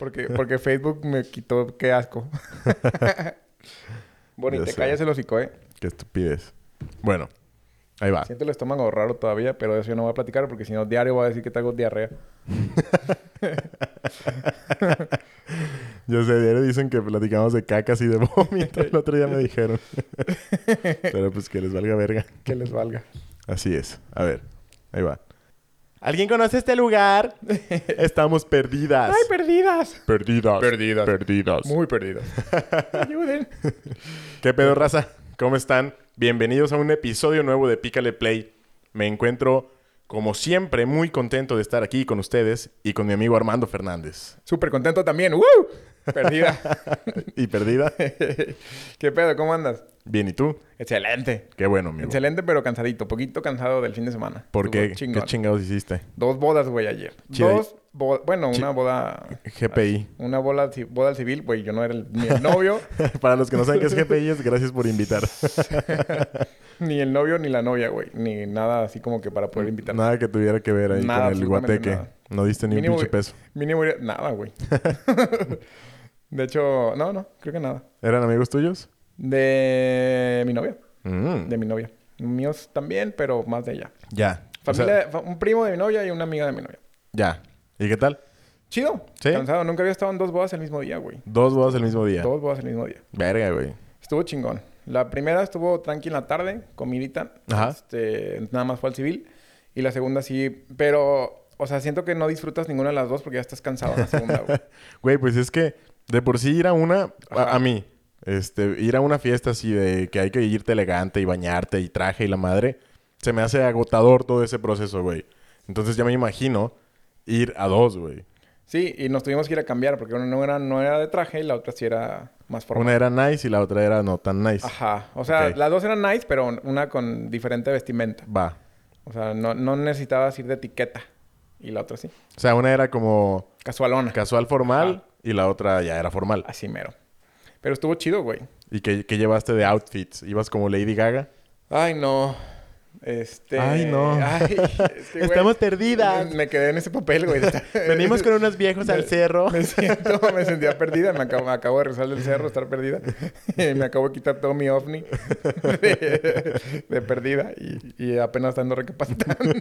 Porque, porque Facebook me quitó... ¡Qué asco! Bonnie, Ya te callas el hocico, ¿eh? Qué estupidez. Bueno, ahí va. Siento el estómago raro todavía, pero eso yo no voy a platicar porque si no, diario voy a decir que tengo diarrea. Yo sé, diario dicen que platicamos de cacas y de vómito. El otro día me dijeron. Pero pues que les valga verga. Que les valga. Así es. A ver, ahí va. ¿Alguien conoce este lugar? Estamos perdidas. ¡Ay, perdidas! perdidas. Perdidas. Perdidas. Muy perdidas. Ayuden. ¿Qué pedo, raza? ¿Cómo están? Bienvenidos a un episodio nuevo de Pícale Play. Me encuentro, como siempre, muy contento de estar aquí con ustedes y con mi amigo Armando Fernández. Súper contento también. ¡Woo! Perdida. ¿Y perdida? ¿Qué pedo? ¿Cómo andas? Bien, ¿y tú? Excelente. Qué bueno, amigo. Excelente, pero cansadito. Poquito cansado del fin de semana. ¿Por qué? Chingón. ¿Qué chingados hiciste? Dos bodas, güey, ayer. Chido. Dos Bueno, una boda... GPI. Una boda, boda civil, güey. Yo no era el, ni el novio, Para los que no saben qué es GPI, es gracias por invitar. ni el novio, ni la novia, güey. Ni nada así como que para poder invitar. Nada que tuviera que ver ahí Nada, con el guateque. nada. No diste ni Mínimo, un pinche peso. Mínimo, nada, güey. de hecho, no, no. Creo que nada. ¿Eran amigos tuyos? De mi novia. Mm, De mi novia. Míos también, pero más de ella. Ya. O sea, Familia, fa- un primo de mi novia y una amiga de mi novia. ya. ¿Y qué tal? Chido. ¿Sí? Cansado. Nunca había estado en dos bodas el mismo día, güey. Dos bodas el mismo día. Dos bodas el mismo día. Verga, güey. Estuvo chingón. La primera estuvo tranqui en la tarde, comidita. Ajá. Este, nada más fue al civil. Y la segunda sí, pero, o sea, siento que no disfrutas ninguna de las dos porque ya estás cansado en la segunda, güey. Güey, pues es que de por sí ir a una, a, a mí, este, ir a una fiesta así de que hay que irte elegante y bañarte y traje y la madre, se me hace agotador todo ese proceso, güey. Entonces ya me imagino ir a dos, güey. Sí, y nos tuvimos que ir a cambiar porque una no era, no era de traje y la otra sí era más formal. Una era nice y la otra era no tan nice. Ajá. O sea, las dos eran nice, pero una con diferente vestimenta. Va. O sea, no, no necesitabas ir de etiqueta. Y la otra sí. O sea, una era como Casualona. casual formal Ajá. y la otra ya era formal. Así mero. Pero estuvo chido, güey. ¿Y qué, qué llevaste de outfits? ¿Ibas como Lady Gaga? Ay, no. Este... Ay, no. Ay, es que, güey, Estamos perdidas. Me, quedé en ese papel, güey. Venimos con unos viejos al cerro. Me siento... Me sentía perdida. Me acabo, me acabo de rezar del cerro, estar perdida. Y me acabo de quitar todo mi ovni de, de perdida. Y, y apenas ando recapacitando.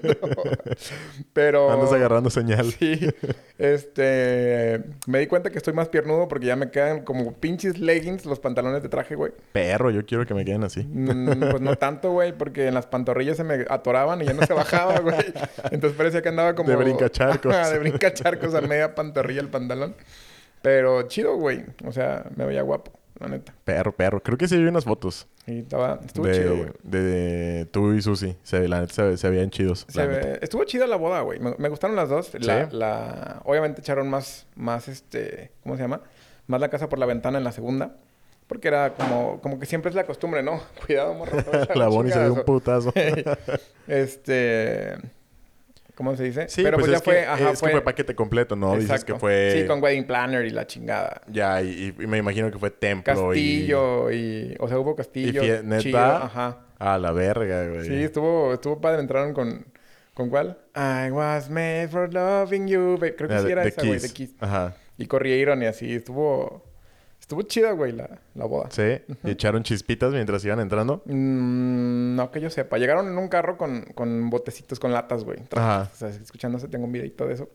Pero... Andas agarrando señal. Sí. Este... Me di cuenta que estoy más piernudo porque ya me quedan como pinches leggings los pantalones de traje, güey. Perro, yo quiero que me queden así. Mm, pues no tanto, güey, porque en las pantorrillas se me atoraban y ya no se bajaba, güey. Entonces parecía que andaba como... De brincacharcos. De brincacharcos a media pantorrilla el pantalón. Pero chido, güey. O sea, me veía guapo, la neta. Perro, perro. Creo que sí vi unas fotos. Y estaba... Estuvo de, chido, güey. de tú y Susi. Se, la neta se, se veían chidos. Se ve-. Estuvo chida la boda, güey. Me, me gustaron las dos. La, Sí. la- Obviamente echaron más, más este... ¿Cómo se llama? Más la casa por la ventana en la segunda. Porque era como... Como que siempre es la costumbre, ¿no? Cuidado, morro. La Bonnie se dio un putazo. este... ¿Cómo se dice? Sí, Pero pues, pues, ya es, fue... que, ajá, es que fue paquete completo, ¿no? Dices que fue... Sí, con wedding planner y la chingada. Ya, y, y me imagino que fue templo Castillo y... O sea, hubo castillo. Y fie- ¿neta? chido, Ajá. A la verga, güey. Sí, estuvo, estuvo padre. Entraron con... ¿Con cuál? I was made for loving you. Creo que Ah, sí era de esa, güey. De. Kiss. Ajá. Y corrieron y así. Estuvo... Estuvo chida, güey, la, la boda. Sí. Y echaron chispitas mientras iban entrando. Mm, no que yo sepa. Llegaron en un carro con, con botecitos, con latas, güey. Ajá. O sea, escuchándose, tengo un videito de eso.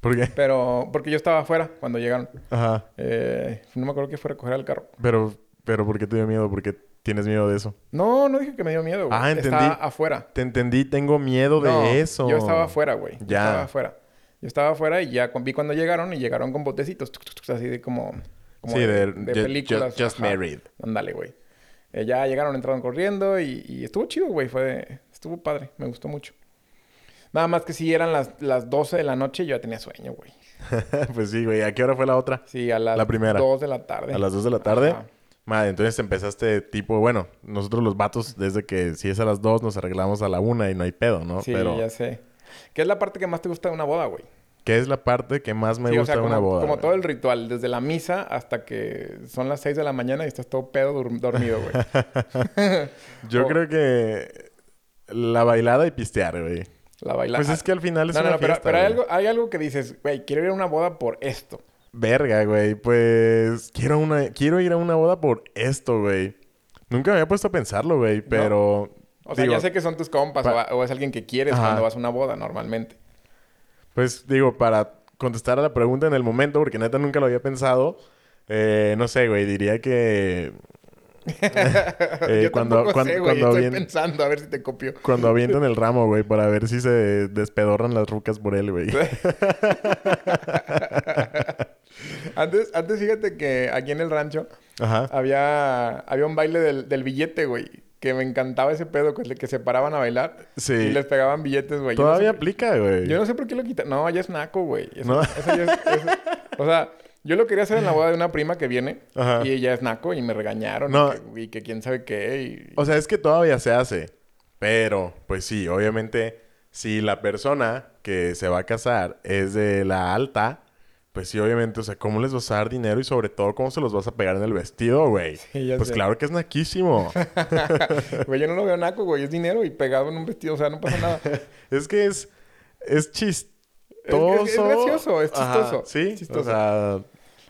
¿Por qué? Pero... Porque yo estaba afuera cuando llegaron. Ajá. Eh, no me acuerdo que fue a recoger al carro. Pero, pero ¿por qué te dio miedo? ¿Por qué tienes miedo de eso? No, no dije que me dio miedo, güey. Ah, entendí. Estaba afuera. Te entendí, tengo miedo de eso. Yo estaba afuera, güey. Yo Ya. estaba afuera. Yo estaba afuera y ya vi cuando llegaron y llegaron con botecitos. tuc, tuc, tuc, así de como... como Sí, de- películas. Just. Married. Ándale, güey. Eh, ya llegaron, entraron corriendo y, y estuvo chido, güey. Fue... Estuvo padre. Me gustó mucho. Nada más que si eran las, las 12 de la noche yo ya tenía sueño, güey. pues sí, güey. ¿A qué hora fue la otra? Sí, a las La primera. 2 de la tarde. A las 2 de la tarde. Ajá. Madre, entonces empezaste tipo, bueno, nosotros los vatos, desde que si es a las 2 nos arreglamos a la 1 y no hay pedo, ¿no? Sí, Pero, ya sé. ¿Qué es la parte que más te gusta de una boda, güey? ¿Qué es la parte que más me Sí, o gusta sea, de una como, boda? como todo el ritual, desde la misa hasta que son las 6 de la mañana y estás todo pedo dormido, güey. Yo o- creo que la bailada y pistear, güey. La bailada. Pues es que al final es No, no, una no, pero, fiesta, pero hay, algo, hay algo que dices, güey, quiero ir a una boda por esto. Verga, güey. Pues quiero una, quiero ir a una boda por esto, güey. Nunca me había puesto a pensarlo, güey, pero. O sea, digo, ya sé que son tus compas o, es alguien que quieres Ajá. cuando vas a una boda normalmente. Pues digo, para contestar a la pregunta en el momento, porque neta nunca lo había pensado. eh, no sé, güey, diría que. eh, Yo cuando, cuando, sé, güey. cuando, Estoy avien- pensando a ver si te copio. cuando avientan el ramo, güey, para ver si se despedorran las rucas por él, güey. Antes, antes fíjate que aquí en el rancho Ajá. había, había un baile del, del billete, güey. Que me encantaba ese pedo, que, que se paraban a bailar. Sí. Y les pegaban billetes, güey. No Todavía sé aplica, güey. Yo no sé por qué lo quitan. No, ya es naco, güey. Eso, No. eso ya es, eso- O sea, yo lo quería hacer en la boda de una prima que viene. Ajá. Y ella es naco y me regañaron. No. Y, que, y que quién sabe qué. Y... O sea, es que todavía se hace. Pero, pues sí, obviamente, si la persona que se va a casar es de la alta, pues sí, obviamente, o sea, ¿cómo les vas a dar dinero y sobre todo cómo se los vas a pegar en el vestido, güey? Sí, pues sé. claro que es naquísimo. Güey, yo no lo veo naco, güey. Es dinero y pegado en un vestido. O sea, no pasa nada. es que es, es chistoso. Es- es- es gracioso, es Ajá, chistoso, Sí, chistoso. o sea,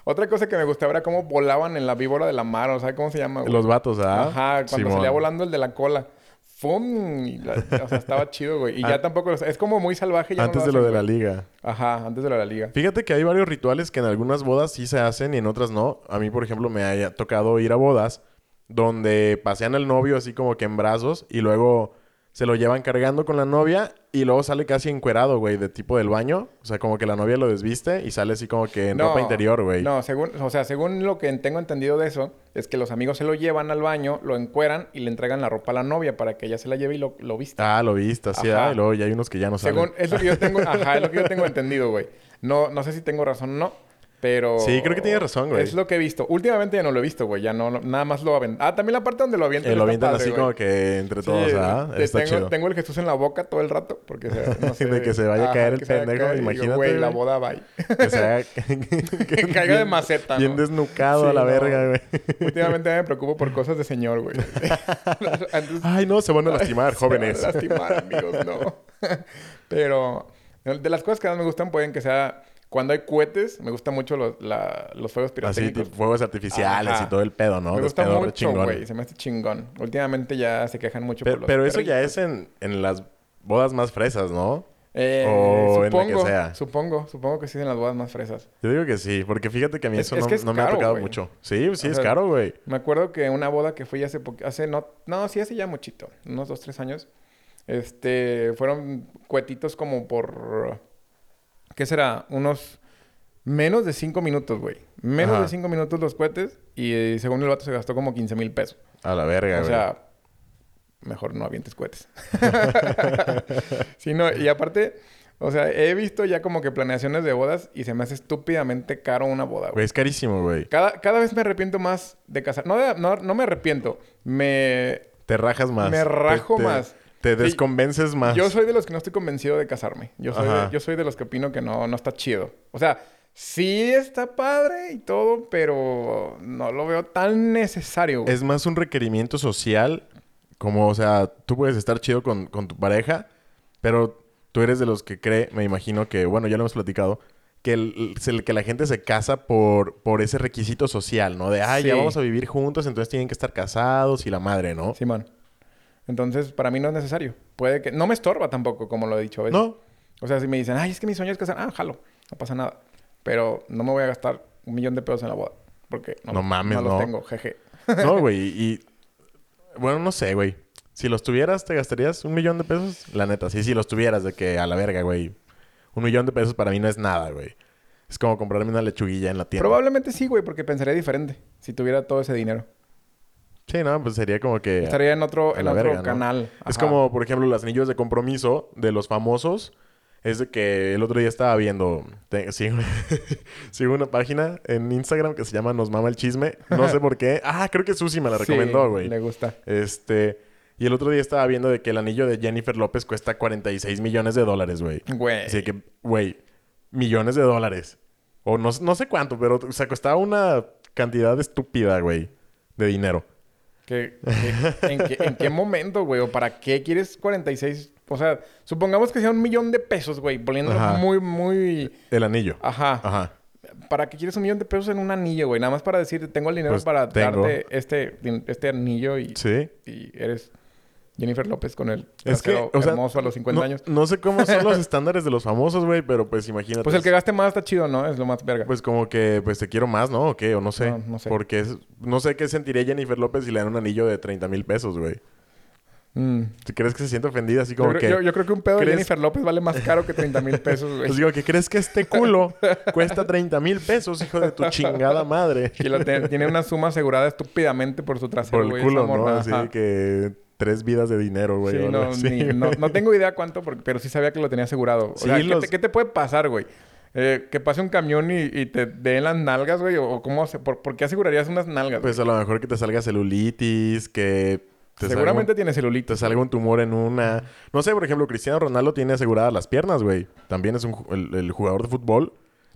Otra cosa que me gustaba era cómo volaban en la víbora de la mar. O sea, ¿cómo se llama, güey? los vatos, ¿ah? Ajá, cuando Simón. salía volando el de la cola. ¡Fum! Y la- o sea, estaba chido, güey. Y Ah. ya tampoco... Es como muy salvaje. Ya no Antes de lo hacen, de la güey. liga. Ajá, antes de lo de la liga. Fíjate que hay varios rituales que en algunas bodas sí se hacen y en otras no. A mí, por ejemplo, me haya tocado ir a bodas donde pasean al novio así como que en brazos y luego se lo llevan cargando con la novia y luego sale casi encuerado, güey, de tipo del baño. O sea, como que la novia lo desviste y sale así como que en ropa interior, güey. No, según, o sea, según lo que tengo entendido de eso, es que los amigos se lo llevan al baño, lo encueran y le entregan la ropa a la novia para que ella se la lleve y lo, lo vista. Ah, lo viste, así, Ajá. ah, y luego ya hay unos que ya no salen. según, es lo que yo tengo, ajá, es lo que yo tengo entendido, güey. No, no sé si tengo razón o no, pero... Sí, creo que tienes razón, güey. Es lo que he visto. Últimamente ya no lo he visto, güey. Ya no, no- nada más lo aventan. Ah, también la parte donde lo avientan. Eh, lo avientan padre, así güey. como que entre Sí, todos, ¿ah? Está tengo, chido. tengo el Jesús en la boca todo el rato porque se, no sé, De que se vaya a caer el pendejo, caer digo, imagínate, Güey, la boda va. Que se haga... Que caiga de maceta, Bien ¿no? desnucado Sí, a la no. verga, güey. Últimamente me preocupo por cosas de señor, güey. Ay, no, se van a lastimar, se van a jóvenes. lastimar, amigos, no. Pero de las cosas que más me gustan pueden que sea cuando hay cohetes, me gustan mucho los, la- los fuegos Así, pirotécnicos. tipo, fuegos artificiales Ajá. y todo el pedo, ¿no? me gusta mucho, güey. Se me hace chingón. Últimamente ya se quejan mucho Pero, por los pero eso ya es en, en las bodas más fresas, ¿no? Eh, o en la que supongo, sea. supongo, supongo que sí en las bodas más fresas. Yo digo que sí, porque fíjate que a mí Es- eso es no, que es no me ha tocado mucho. Sí, sí, O es sea, caro, güey. Me acuerdo que una boda que fui hace hace no, no, sí hace ya muchito, unos dos, tres años. Este, fueron cuetitos como por, ¿qué será? Unos menos de cinco minutos, güey. Menos Ajá. de cinco minutos los cohetes y eh, según el vato se gastó como 15 mil pesos. A la verga, O güey. sea, mejor no avientes cohetes. sí, no, y aparte, o sea, he visto ya como que planeaciones de bodas y se me hace estúpidamente caro una boda, güey. Es carísimo, güey. Cada, cada vez me arrepiento más de casar. No, de- no, no me arrepiento. Me... Te rajas más. Me Te- rajo te- más. Te Sí, desconvences más. Yo soy de los que no estoy convencido de casarme. Yo soy, de, yo soy de los que opino que no, no está chido. O sea, sí está padre y todo, pero no lo veo tan necesario. güey. Es más un requerimiento social. Como, o sea, tú puedes estar chido con, con tu pareja, pero tú eres de los que cree, me imagino que, bueno, ya lo hemos platicado, que, el, que la gente se casa por, por ese requisito social, ¿no? De, ay, ya Sí. vamos a vivir juntos, entonces tienen que estar casados y la madre, ¿no? Simón. Entonces, para mí no es necesario. Puede que... No me estorba tampoco, como lo he dicho a veces. No, O sea, si me dicen, ay, es que mi sueño es casar, ah, jalo, no pasa nada. Pero no me voy a gastar un millón de pesos en la boda. Porque no, No mames, no no. los tengo, jeje. no, güey. Y, bueno, no sé, güey. Si los tuvieras, ¿te gastarías un millón de pesos? La neta, sí, si los tuvieras, de que a la verga, güey. Un millón de pesos para mí no es nada, güey. Es como comprarme una lechuguilla en la tienda. Probablemente sí, güey, porque pensaría diferente si tuviera todo ese dinero. Sí, no, pues sería como que... Estaría en otro, en otro verga, ¿no? canal. Es como, por ejemplo, los anillos de compromiso de los famosos. Es de que el otro día estaba viendo... te- sigo, sigo una página en Instagram que se llama Nos Mama el Chisme. No sé por qué. Ah, creo que Susi me la Sí, recomendó, güey. Le gusta. Este... Y el otro día estaba viendo de que el anillo de Jennifer López cuesta 46 millones de dólares, güey. Güey. Así que, güey, millones de dólares. O no, no sé cuánto, pero, o sea, costaba una cantidad estúpida, güey, de dinero. ¿Qué- qué- en, qué, en qué momento, güey? ¿O para qué quieres 46? O sea, supongamos que sea un millón de pesos, güey. Poniéndolo Ajá. muy, muy... El anillo. Ajá. Ajá. ¿Para qué quieres un millón de pesos en un anillo, güey? Nada más para decir, tengo el dinero Pues para tengo. darte este, este anillo y, Sí. y eres Jennifer López con el Es que, o sea, hermoso a los 50 no, años. no sé cómo son los estándares de los famosos, güey, pero pues imagínate. Pues el que gaste más está chido, ¿no? Es lo más verga. Pues como que, pues te quiero más, ¿no? ¿O qué? O no sé. No, no sé. Porque es- no sé qué sentiría Jennifer López si le dan un anillo de 30 mil pesos, güey. Mm. ¿Tú crees que se siente ofendida así Yo, como creo- que... yo- yo creo que un pedo de ¿crees- Jennifer López vale más caro que 30 mil pesos, güey. Pues digo, ¿qué crees que este culo cuesta 30 mil pesos, hijo de tu chingada madre? Y tiene una suma asegurada estúpidamente por su trasero, Por el güey. culo, ¿no? morra, Así ajá. que tres vidas de dinero, güey. Sí, no, ni- no, no tengo idea cuánto, porque- pero sí sabía que lo tenía asegurado. O Sí, sea, ¿qué, te, qué te puede pasar, güey? Eh, que pase un camión y, y te den las nalgas, güey. O, cómo se, por, ¿por qué asegurarías unas nalgas? Pues a lo mejor que te salga celulitis, que... Te Seguramente tiene celulitis. te salga un tumor en una... No sé, por ejemplo, Cristiano Ronaldo tiene aseguradas las piernas, güey. También es un, el, el jugador de fútbol.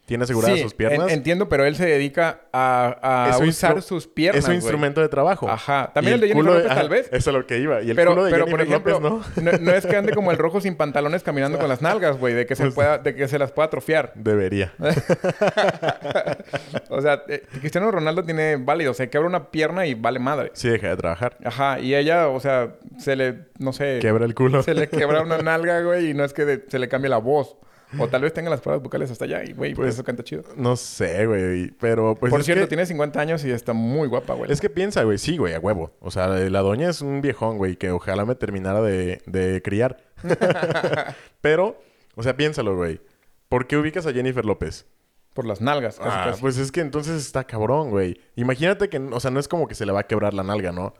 Tiene aseguradas Sí, sus piernas. en- entiendo, pero él se dedica a, usar sus piernas, Es su instrumento de trabajo. Ajá. También el de Jennifer López, tal vez. Eso es lo que iba. Y el Pero, culo de pero por Jennifer ejemplo, López, no. no es que ande como el rojo sin pantalones caminando con las nalgas, güey, de que se Pues- pueda, de que se las pueda atrofiar. Debería. o sea, eh, Cristiano Ronaldo tiene válido, se quebra una pierna y vale madre. Sí, deja de trabajar. Ajá, y ella, o sea, se le, no sé, Quebra el culo. se le quebra una nalga, güey, y no es que de- se le cambie la voz. O tal vez tenga las pruebas vocales hasta allá y, güey, por Pues, eso canta chido. No sé, güey. Pero pues por cierto, que... tiene 50 años y está muy guapa, güey. Es que piensa, güey. Sí, güey, a huevo. O sea, la doña es un viejón, güey, que ojalá me terminara de, de criar. Pero, o sea, piénsalo, güey. ¿Por qué ubicas a Jennifer López? Por las nalgas, casi, Ah, casi. pues es que entonces está cabrón, güey. Imagínate que, o sea, no es como que se le va a quebrar la nalga, ¿no?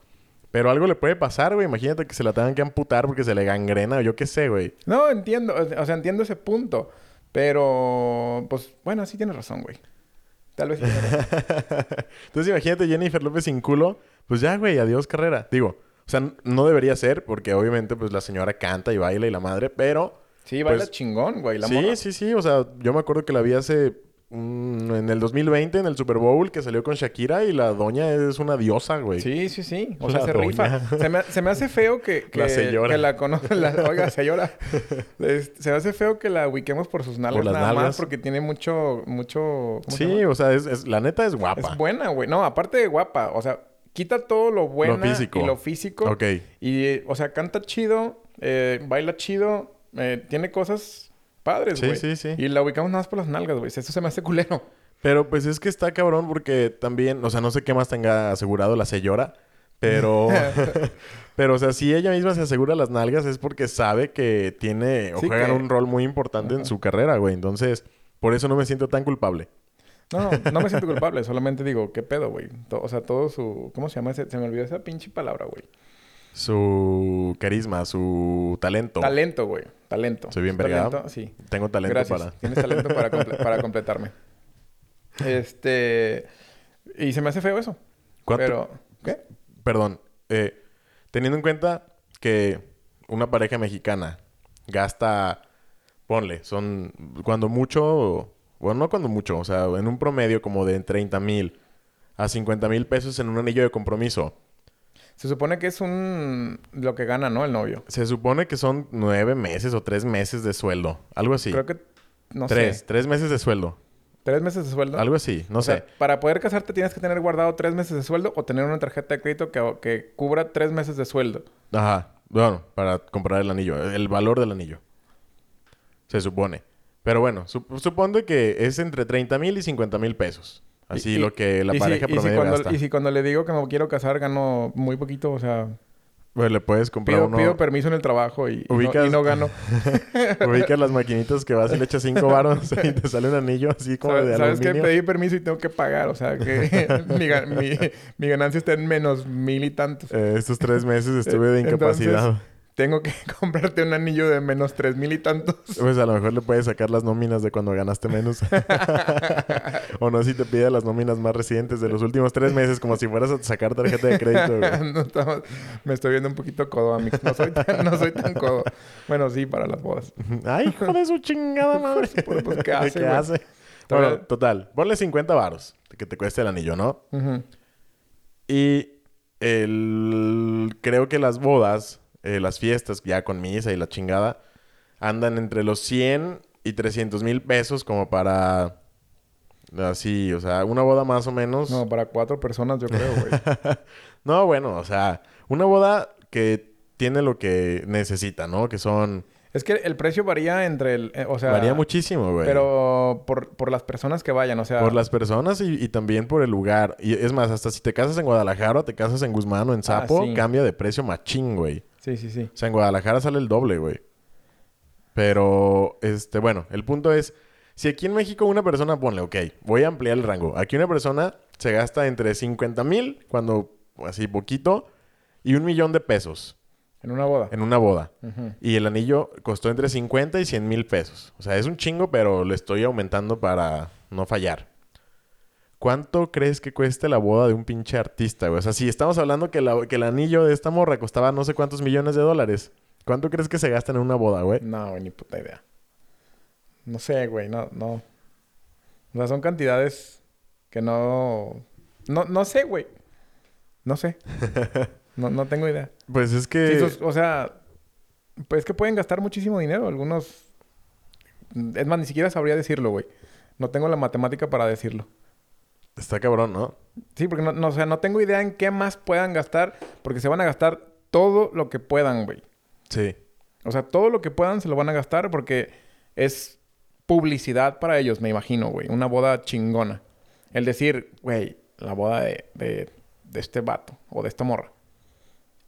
Pero algo le puede pasar, güey. Imagínate que se la tengan que amputar porque se le gangrena o yo qué sé, güey. No, entiendo, o sea, entiendo ese punto. Pero, pues, bueno, sí tienes razón, güey. Tal vez sí. Entonces imagínate Jennifer López sin culo. Pues ya, güey, adiós carrera. Digo, o sea, no debería ser porque obviamente pues la señora canta y baila y la madre, pero... Sí, baila Pues, chingón, güey, la sí, sí, sí. O sea, yo me acuerdo que la vi hace... en el 2020, en el Super Bowl, que salió con Shakira y la doña es una diosa, güey. Sí, sí, sí. O La sea, se doña. rifa. Se me, se me hace feo que, que La señora. que la conoce. Oiga, señora. Es- se me hace feo que la ubiquemos por sus nalgas Por las nada más porque tiene mucho, mucho... ¿cómo se Sí, o sea, es, es- la neta es guapa. Es buena, güey. No, aparte de guapa. O sea, quita todo lo bueno y lo físico. Ok. Y, o sea, canta chido, eh, baila chido, eh, tiene cosas padres, Sí, güey. sí, sí. Y la ubicamos nada más por las nalgas, güey. Eso se me hace culero. Pero pues es que está cabrón porque también, o sea, no sé qué más tenga asegurado la señora, pero, pero, o sea, si ella misma se asegura las nalgas es porque sabe que tiene o Sí, juegan que- un rol muy importante en su carrera, güey. Entonces, por eso no me siento tan culpable. No, no, no me siento culpable. Solamente digo, ¿qué pedo, güey? O sea, todo su... ¿Cómo se llama ese? Se me olvidó esa pinche palabra, güey. Su carisma, su talento. Talento, güey. Talento. Soy bien vergado. Sí. Tengo talento Gracias. para... Tienes talento para, comple- para completarme. Este... Y se me hace feo eso. ¿Cuánto- Pero... ¿Qué? Perdón. eh, teniendo en cuenta que una pareja mexicana gasta, ponle, son cuando mucho, bueno, no cuando mucho, o sea, en un promedio como de 30 mil a 50 mil pesos en un anillo de compromiso. Se supone que es un... Lo que gana, ¿no? El novio. Se supone que son nueve meses o tres meses de sueldo. Algo así. Creo que... No tres, sé. tres meses de sueldo. ¿Tres meses de sueldo? Algo así, no O sé. sea, para poder casarte tienes que tener guardado tres meses de sueldo o tener una tarjeta de crédito que, que cubra tres meses de sueldo. Ajá. Bueno, para comprar el anillo. El valor del anillo. Se supone. Pero bueno, sup- supone que es entre 30 mil y 50 mil pesos. Así Y- lo que la y si- pareja y si, promedio cuando, gasta. y si cuando le digo que me quiero casar gano muy poquito, o sea, Pues le puedes comprar pido, uno... pido permiso en el trabajo y, y no, Ubicas- y no gano. ubicas las maquinitas que vas y le echas cinco varos y te sale un anillo así como ¿Sabes, de sabes aluminio. pedí permiso y tengo que pagar? O sea, que mi, mi- mi ganancia está en menos mil y tantos. Eh, estos tres meses estuve de Entonces- incapacidad. Tengo que comprarte un anillo de menos tres mil y tantos. Pues a lo mejor le puedes sacar las nóminas de cuando ganaste menos. o no si te pide las nóminas más recientes de los últimos tres meses, como si fueras a sacar tarjeta de crédito, güey. No estamos- me estoy viendo un poquito codo, amigos. No soy tan, no soy tan codo. Bueno, sí, para las bodas. Ay, hijo de su chingada madre. Pues, pues, ¿qué hace, ¿Qué güey? hace? Bueno, total. Ponle 50 varos que te cueste el anillo, ¿no? Y el... creo que las bodas, eh, las fiestas ya con misa y la chingada, andan entre los 100 y 300 mil pesos como para Así, o sea, una boda más o menos. No, para cuatro personas yo creo, güey. no, bueno, o sea, una boda que tiene lo que necesita, ¿no? Que son... Es que el precio varía entre el... eh, o sea... Varía muchísimo, güey. Pero por, por las personas que vayan, o sea... Por las personas y, y también por el lugar. Y es más, hasta si te casas en Guadalajara o te casas en Guzmán o en Zapo, Ah, sí. cambia de precio machín, güey. Sí, sí, sí. O sea, en Guadalajara sale el doble, güey. Pero, este, bueno, el punto es, si aquí en México una persona, ponle, ok, voy a ampliar el rango. Aquí una persona se gasta entre 50 mil, cuando así poquito, y un millón de pesos En una boda. en una boda. Y el anillo costó entre 50 y 100 mil pesos. O sea, es un chingo, pero le estoy aumentando para no fallar. ¿Cuánto crees que cueste la boda de un pinche artista, güey? O sea, si estamos hablando que, la- que el anillo de esta morra costaba no sé cuántos millones de dólares. ¿Cuánto crees que se gastan en una boda, güey? No, güey, ni puta idea. No sé, güey, no, no. O sea, son cantidades que no... No, no sé, güey. No sé. No, no tengo idea. Pues es Sí, que... o sea, pues es que pueden gastar muchísimo dinero. Algunos... Es más, ni siquiera sabría decirlo, güey. No tengo la matemática para decirlo. Está cabrón, ¿no? Sí, porque no, no, o sea, no tengo idea en qué más puedan gastar. Porque se van a gastar todo lo que puedan, güey. Sí. O sea, todo lo que puedan se lo van a gastar porque es publicidad para ellos, me imagino, güey. Una boda chingona. El decir, güey, la boda de, de, de este vato o de esta morra.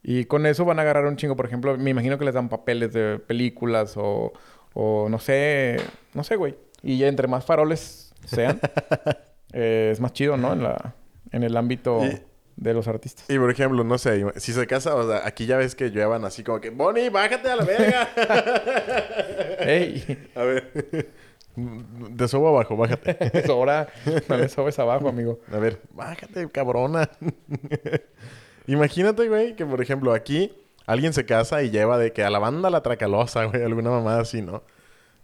Y con eso van a agarrar un chingo. Por ejemplo, me imagino que les dan papeles de películas o, o no sé, no sé, güey. Y entre más faroles sean, eh, es más chido, ¿no? En, la, en el ámbito Y- de los artistas. Y por ejemplo, no sé, si se casa, o sea, aquí ya ves que llevan así como que, Bonnie, bájate a la verga. ¡Ey! a ver. De sobo abajo, bájate. Ahora no le sobes abajo, amigo. A ver, bájate, cabrona. Imagínate, güey, que por ejemplo aquí alguien se casa y lleva de que a la banda la tracalosa, güey, alguna mamada así, ¿no?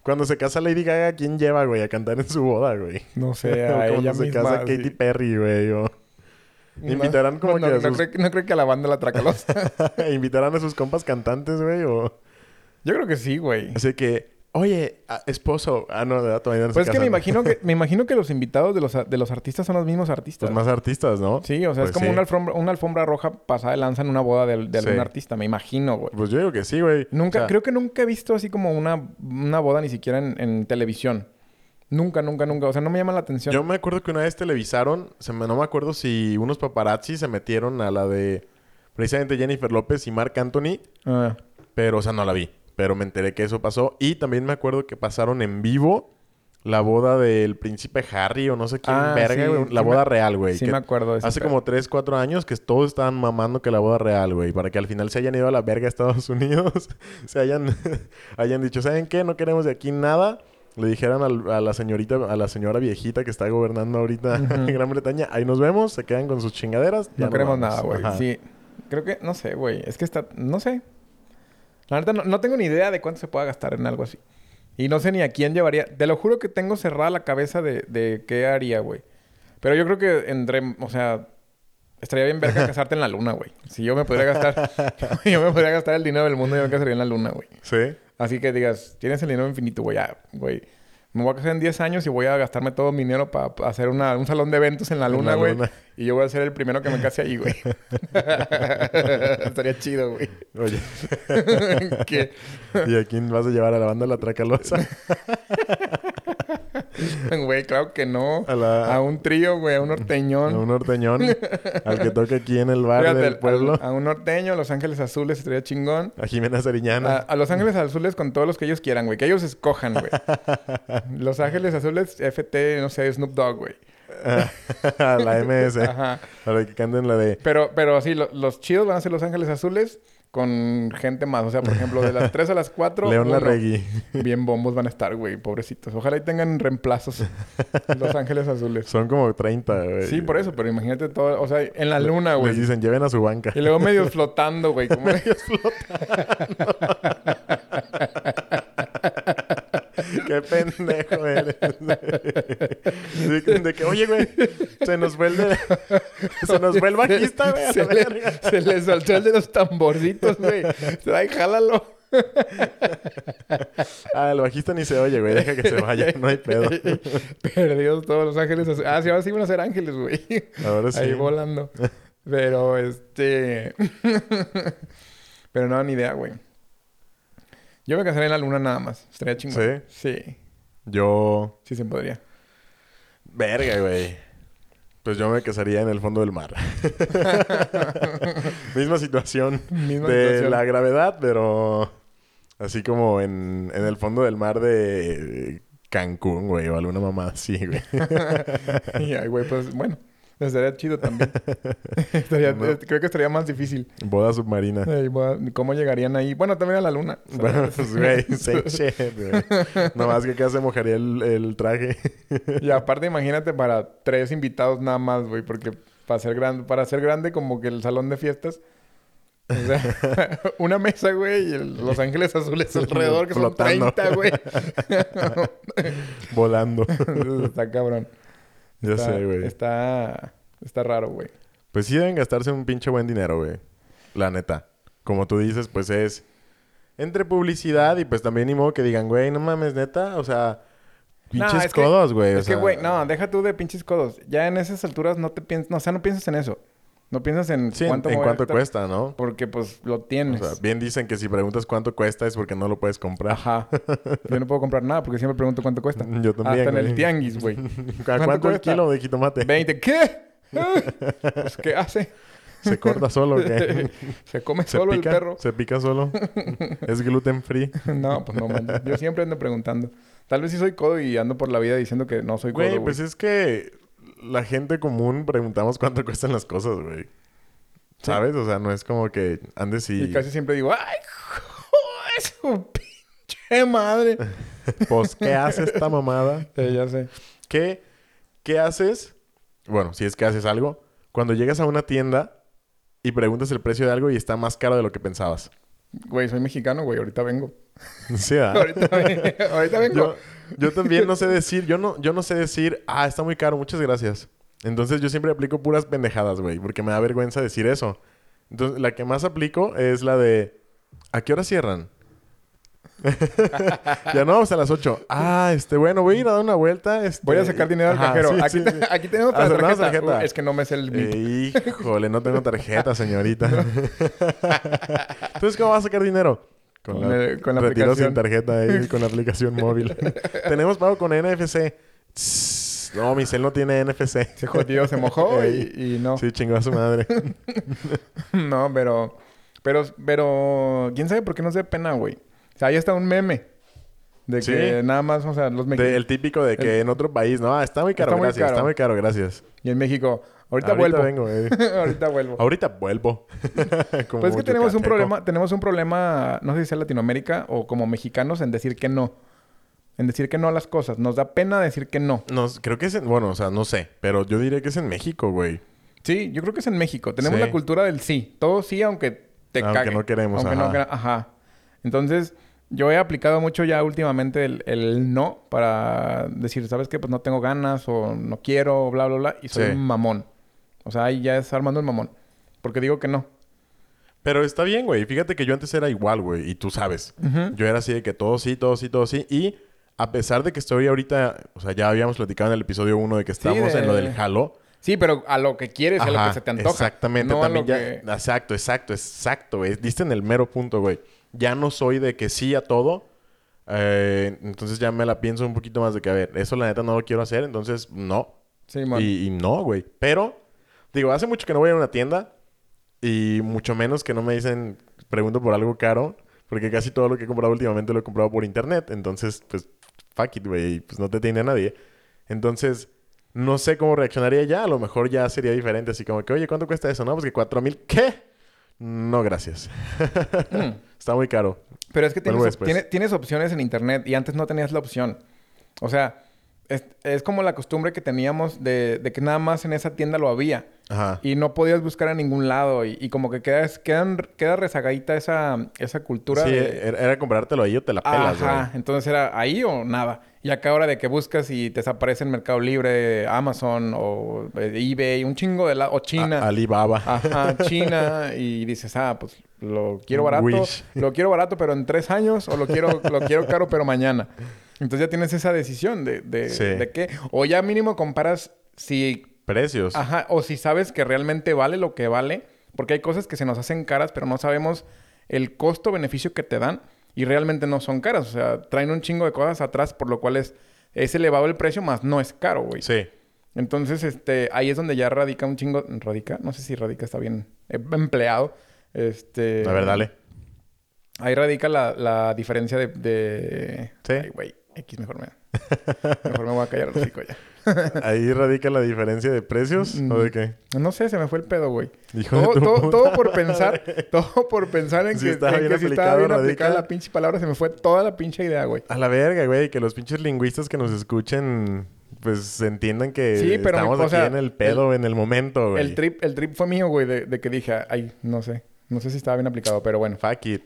Cuando se casa Lady Gaga, ¿quién lleva, güey, a cantar en su boda, güey? No sé, a cuando ella se misma. casa sí. Katy Perry, güey, o... No, Invitarán como no, que a no, no sus- creo, que- no creo que a la banda la tracalosa. Invitarán a sus compas cantantes, güey, o... Yo creo que sí, güey. Así que, oye, a- esposo... Ah, no, de verdad, todavía no se Pues es que me imagino que, me imagino que los invitados de los, de los artistas son los mismos artistas. Pues más artistas, ¿no? Sí, o sea, Pues es como sí. una, alfombra, una alfombra roja pasada de lanza en una boda de, de algún Sí. artista, me imagino, güey. Pues yo digo que sí, güey. Nunca, O sea, creo que nunca he visto así como una, una boda ni siquiera en, en televisión. Nunca, nunca, nunca. O sea, no me llama la atención. Yo me acuerdo que una vez televisaron, se me- no me acuerdo si unos paparazzi se metieron a la de precisamente Jennifer López y Marc Anthony, Ah, pero, o sea, no la vi. Pero me enteré que eso pasó. Y también me acuerdo que pasaron en vivo la boda del príncipe Harry o no sé quién Ah, verga, sí, güey. sí La me- boda real, güey. sí que me acuerdo de Hace como 3, 4 años que todos estaban mamando que la boda real, güey. Para que al final se hayan ido a la verga a Estados Unidos. se hayan, hayan dicho, ¿saben qué? No queremos de aquí nada. Le dijeran al- a la señorita, a la señora viejita que está gobernando ahorita en Gran Bretaña, ahí nos vemos, se quedan con sus chingaderas. ya no queremos vamos". nada, güey. Sí. Creo que, no sé, güey. Es que está, no sé. La neta, no, no tengo ni idea de cuánto se pueda gastar en algo así. Y no sé ni a quién llevaría. Te lo juro que tengo cerrada la cabeza de, de qué haría, güey. Pero yo creo que entre, o sea, estaría bien verga casarte en la luna, güey. Si yo me podría gastar, yo me podría gastar el dinero del mundo, yo me casaría en la luna, güey. Sí. Así que digas, tienes el dinero infinito, güey, ya, güey. Me voy a casar en 10 años y voy a gastarme todo mi dinero para hacer una- un salón de eventos en la luna, güey. Y yo voy a ser el primero que me case ahí, güey. Estaría chido, güey. Oye, ¿y a quién vas a llevar a la banda La Tracalosa? güey, claro que no. A la- A un trío, güey, a un norteñón. a un norteñón. al que toque aquí en el bar Fíjate, del pueblo. A, un norteño, Los Ángeles Azules, estaría chingón. A Jimena Sariñana. a Los Ángeles Azules con todos los que ellos quieran, güey. Que ellos escojan, güey. Los Ángeles Azules, FT, no sé, Snoop Dogg, güey. A la MS. Ajá. Para que canten la de... Pero, pero sí, lo- los chidos van a ser Los Ángeles Azules con gente más. O sea, por ejemplo, de las 3 a las 4. León. Larregui. Bien bombos van a estar, güey, pobrecitos. Ojalá y tengan reemplazos Los Ángeles Azules. Son como 30, güey. Sí, por eso, pero imagínate todo, o sea, en la luna, Les güey. dicen, lleven a su banca. Y luego medios flotando, güey. Como... Qué pendejo eres. de, que, oye, güey, se nos fue el, de- se nos el bajista, güey. se, le, se le soltó el de los tamborcitos, güey. Ay, jálalo. ah, el bajista ni se oye, güey. Deja que se vaya. No hay pedo. Perdidos todos los ángeles. Ah, sí, ahora sí van a ser ángeles, güey. Ahora sí. Ahí volando. Pero, este... Pero no, ni idea, güey. Yo me casaría en la luna nada más. Estaría chingón. ¿Sí? Sí. Yo... Sí se podría. Verga, güey. Pues yo me casaría en el fondo del mar. Misma situación Misma de situación. la gravedad, pero así como en, en el fondo del mar de Cancún, güey, o alguna mamá así, güey. Y ay, güey, pues bueno. Estaría chido también. Estaría- No. eh, Creo que estaría más difícil. Boda submarina. ¿Cómo llegarían ahí? Bueno, también a la luna. Bueno, pues, güey, shit, güey. Nomás que acá se mojaría el, el traje. Y aparte, imagínate para tres invitados nada más, güey, porque para ser grande, para ser grande como que el salón de fiestas. O sea, una mesa, güey, y el- los ángeles azules alrededor, que Flotando. son 30, güey. Volando. Está cabrón. Ya Está- sé, güey. Está, está raro, güey. Pues sí deben gastarse un pinche buen dinero, güey. La neta. Como tú dices, pues es entre publicidad y pues también ni modo que digan, güey, no mames, neta. O sea, No, pinches es codos, güey. o Es que, sea, güey, no, deja tú de pinches codos. Ya en esas alturas no te piensas, no, o sea, no piensas en eso. No piensas en Sí, cuánto en, cuánto cuesta, ¿no? Porque, pues, lo O tienes. sea, bien dicen que si preguntas cuánto cuesta es porque no lo puedes comprar. Ajá. Yo no puedo comprar nada porque siempre pregunto cuánto cuesta. Yo también, Hasta en el tianguis, güey. ¿A cuánto, el cuesta? kilo de jitomate? 20. ¿Qué? Pues, ¿qué hace? ¿Se corta solo qué? Se come ¿Se solo pica? el perro. ¿Se pica solo? ¿Es gluten free? No, pues no, man. Yo siempre ando preguntando. Tal vez sí soy codo y ando por la vida diciendo que no soy codo, güey. pues es que la gente común preguntamos cuánto cuestan las cosas, güey. ¿Sabes? O sea, no es como que andes y... Y casi siempre digo, ¡ay, joder, su pinche madre! Pues, ¿qué hace esta mamada? Sí, ya sé. ¿Qué, ¿Qué haces? Bueno, si es que haces algo. Cuando llegas a una tienda y preguntas el precio de algo y está más caro de lo que pensabas. Güey, soy mexicano, güey. Ahorita vengo. Sí, ¿verdad? Ahorita, ve- ahorita vengo. yo, yo también no sé decir, yo no, yo no sé decir, ah, está muy caro, muchas gracias. Entonces yo siempre aplico puras pendejadas, güey, porque me da vergüenza decir eso. Entonces, la que más aplico es la de, ¿a qué hora cierran? ya no, vamos a las 8. Ah, este, bueno, voy a ir a dar una vuelta. este- Voy a sacar dinero del Ajá, cajero. sí, aquí, sí, te- sí. aquí tenemos la tarjeta. tarjeta. Uh, es que no me sé el bip. Eh, híjole, no tengo tarjeta, señorita. Entonces, ¿cómo vas a sacar dinero? Con el- con la retiro aplicación. sin tarjeta ahí, con la aplicación móvil. Tenemos pago con NFC. Tss, No, mi cel no tiene NFC. Se jodió, se mojó y, y no. Sí, chingó a su madre. No, pero... Pero... Pero... ¿Quién sabe por qué no se pena, güey? O sea, ahí está un meme. De Sí. que nada más, o sea, los mexicanos... el típico de que en otro país, no, ah, está muy caro, Está muy gracias, caro. está muy caro, gracias. Y en México... Ahorita, Ahorita vuelvo. vengo, eh. ahorita vuelvo. Ahorita vuelvo. Como Pues es que tenemos un problema... Tenemos un problema... No sé si sea Latinoamérica o como mexicanos en decir que no. En decir que no a las cosas. Nos da pena decir que no. No, creo que es en, bueno, o sea, no sé, pero yo diría que es en México, güey. Sí, yo creo que es en México. Tenemos Sí. la cultura del sí. Todo sí, aunque te Aunque cague. no queremos, Aunque no ajá. ajá. Entonces, yo he aplicado mucho ya últimamente el, el no para decir, ¿sabes qué? Pues no tengo ganas o no quiero, bla, bla, bla. Y soy Sí. un mamón. O sea, ahí ya es armando el mamón. Porque digo que no. Pero está bien, güey. Fíjate que yo antes era igual, güey. Y tú sabes. Yo era así de que todo sí, todo sí, todo sí. Y a pesar de que estoy ahorita... O sea, ya habíamos platicado en el episodio 1 de que estamos de- en lo del jalo. Sí, pero a lo que quieres y a lo Ajá, que se te antoja. Exactamente. No También ya... que- Exacto, exacto, exacto, güey. Diste en el mero punto, güey. Ya no soy de que sí a todo. Eh, entonces ya me la pienso un poquito más de que, a ver, eso la neta no lo quiero hacer. Entonces, no. Sí, man. Y, y no, güey. Pero, digo, hace mucho que no voy a una tienda. Y mucho menos que no me dicen, pregunto por algo caro. Porque casi todo lo que he comprado últimamente lo he comprado por internet. Entonces, pues, fuck it, güey. Pues no te tiene nadie. Entonces, no sé cómo reaccionaría ya. A lo mejor ya sería diferente. Así como que, oye, ¿cuánto cuesta eso? No, pues que cuatro mil. ¿Qué? No, gracias. Mm. Está muy caro. Pero es que tienes, tienes opciones en internet y antes no tenías la opción. O sea, es, es como la costumbre que teníamos de, de que nada más en esa tienda lo había. Ajá. Y no podías buscar a ningún lado. Y, y como que quedas, quedan, queda rezagadita esa, esa cultura. Sí, de- era, era comprártelo ahí o te la pelas, güey. Ajá. Entonces era ahí o nada. Y acá ahora de que buscas y te desaparece en Mercado Libre, Amazon o eh, eBay, un chingo de la... O China. A- Alibaba. Ajá, China. Y dices, ah, pues lo quiero barato. Wish. Lo quiero barato, pero en tres años. O lo quiero, lo quiero caro, pero mañana. Entonces ya tienes esa decisión de, de, Sí. de qué. O ya mínimo comparas si Precios. Ajá, o si sabes que realmente vale lo que vale, porque hay cosas que se nos hacen caras, pero no sabemos el costo-beneficio que te dan y realmente no son caras. O sea, traen un chingo de cosas atrás, por lo cual es, es elevado el precio, más no es caro, güey. Sí. Entonces, este, ahí es donde ya radica un chingo. ¿Radica? No sé si radica está bien eh, empleado. Este. A ver, dale. Ahí radica la, la diferencia de. de... Sí. Ay, güey. X mejor me. mejor me voy a callar el hocico ya. Ahí radica la diferencia de precios. ¿O de qué? No sé, se me fue el pedo, güey. Todo, todo, todo por pensar, todo por pensar en Sí que, estaba en bien que si estaba aplicado, bien radica. aplicada la pinche palabra, se me fue toda la pinche idea, güey. A la verga, güey. Que los pinches lingüistas que nos escuchen, pues entiendan que Sí, pero, estamos o aquí sea, en el pedo, en el momento, güey. El trip, el trip fue mío, güey, de, de que dije, ay, no sé. No sé si estaba bien aplicado, pero bueno. Fuck it.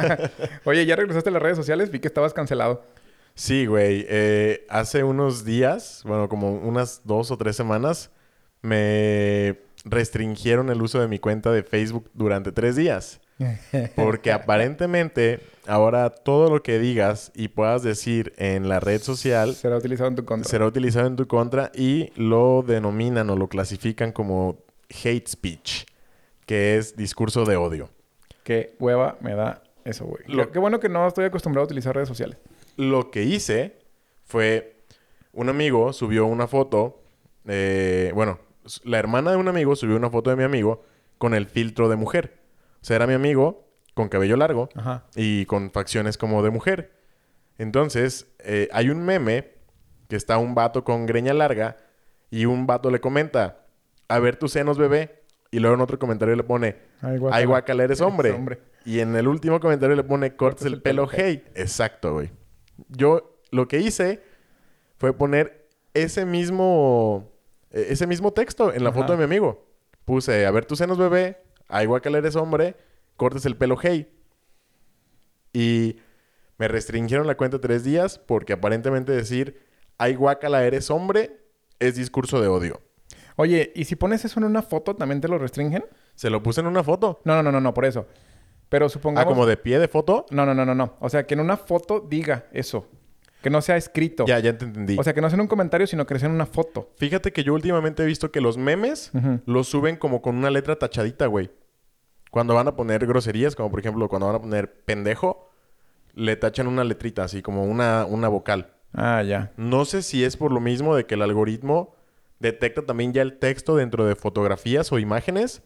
Oye, ¿ya regresaste a las redes sociales? Vi que estabas cancelado. Sí, güey. Eh, hace unos días, bueno, como unas dos o tres semanas, me restringieron el uso de mi cuenta de Facebook durante tres días. Porque aparentemente ahora todo lo que digas y puedas decir en la red social Será utilizado en tu contra. será utilizado en tu contra y lo denominan o lo clasifican como hate speech, que es discurso de odio. Qué hueva me da eso, güey. Lo- Qué- Qué bueno que no estoy acostumbrado a utilizar redes sociales. Lo que hice fue un amigo subió una foto, eh, bueno, la hermana de un amigo subió una foto de mi amigo con el filtro de mujer. O sea, era mi amigo con cabello largo Ajá. y con facciones como de mujer. Entonces, eh, hay un meme que está un vato con greña larga y un vato le comenta, a ver tus senos, bebé. Y luego en otro comentario le pone, Ay, guacala, eres hombre. Eres hombre. Y en el último comentario le pone, cortes el pelo, hey. Exacto, güey. Yo lo que hice fue poner ese mismo, eh, ese mismo texto en la Ajá. foto de mi amigo. Puse, a ver tus senos, bebé. Ay, guacala, eres hombre. Cortes el pelo, hey. Y me restringieron la cuenta tres días porque aparentemente decir, ay, guacala, eres hombre, es discurso de odio. Oye, ¿y si pones eso en una foto, también te lo restringen? Se lo puse en una foto. No, no, no, no, no, por eso. Pero Ah, supongamos... como de pie de foto. No, no, no, no, no. O sea, que en una foto diga eso. Que no sea escrito. Ya, ya te entendí. O sea, que no sea en un comentario, sino que sea en una foto. Fíjate que yo últimamente he visto que los memes los suben como con una letra tachadita, güey. Cuando van a poner groserías, como por ejemplo cuando van a poner pendejo, le tachan una letrita así, como una, una vocal. Ah, ya. No sé si es por lo mismo de que el algoritmo detecta también ya el texto dentro de fotografías o imágenes.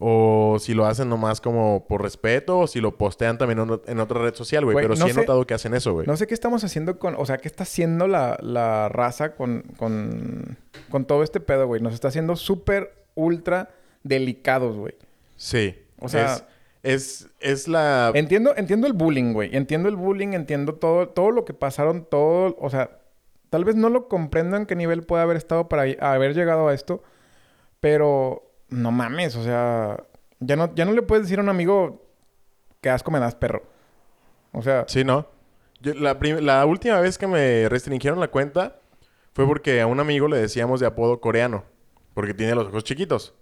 O si lo hacen nomás como por respeto, o si lo postean también en, otra red social, güey. Pero no sí he notado que hacen eso, güey. No sé qué estamos haciendo con... O sea, qué está haciendo la, la raza con, con, con todo este pedo, güey. Nos está haciendo súper, ultra delicados, güey. Sí. O sea- Es, es, es la... Entiendo, entiendo el bullying, güey. Entiendo el bullying, entiendo todo, todo lo que pasaron, todo... O sea, tal vez no lo comprendo en qué nivel puede haber estado para haber llegado a esto. Pero no mames, o sea... Ya no, ya no le puedes decir a un amigo que asco me das, perro. O sea... Sí, ¿no? Yo- la, última vez que me restringieron la cuenta fue porque a un amigo le decíamos de apodo coreano. Porque tiene los ojos chiquitos.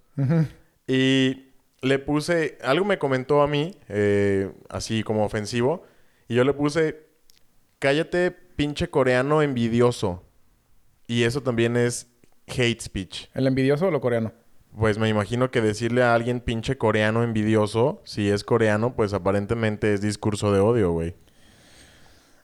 Y le puse... Algo me comentó a mí, eh, así como ofensivo. Y yo le puse... Cállate, pinche coreano envidioso. Y eso también es hate speech. ¿El envidioso o lo coreano? Pues me imagino que decirle a alguien pinche coreano envidioso, si es coreano, pues aparentemente es discurso de odio, güey.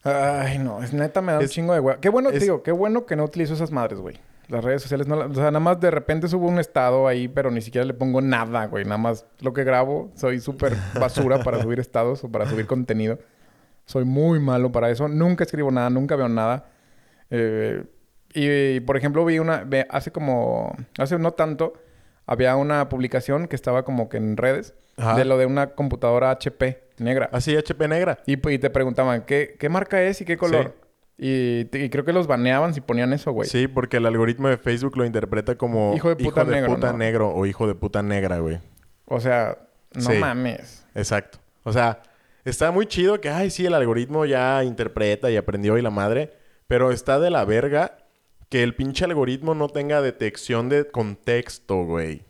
Ay, no, es neta, me da un Es- chingo de hueá. Qué bueno, es- digo, qué bueno que no utilizo esas madres, güey. Las redes sociales no la- O sea, nada más de repente subo un estado ahí, pero ni siquiera le pongo nada, güey. Nada más lo que grabo. Soy súper basura para subir estados o para subir contenido. Soy muy malo para eso. Nunca escribo nada, nunca veo nada. Eh, y, por ejemplo, vi una... hace como... Hace no tanto... Había una publicación que estaba como que en redes. Ajá. De lo de una computadora HP negra. Así, HP negra. Y, y te preguntaban, ¿qué, qué marca es y qué color? Y, creo que los baneaban si ponían eso, güey. Sí, porque el algoritmo de Facebook lo interpreta como Hijo de puta negro, puta ¿no? negro o hijo de puta negra, güey. O sea, no Sí. mames. Exacto. O sea, está muy chido que, ay, sí, el algoritmo ya interpreta y aprendió y la madre. Pero está de la verga que el pinche algoritmo no tenga detección de contexto, güey.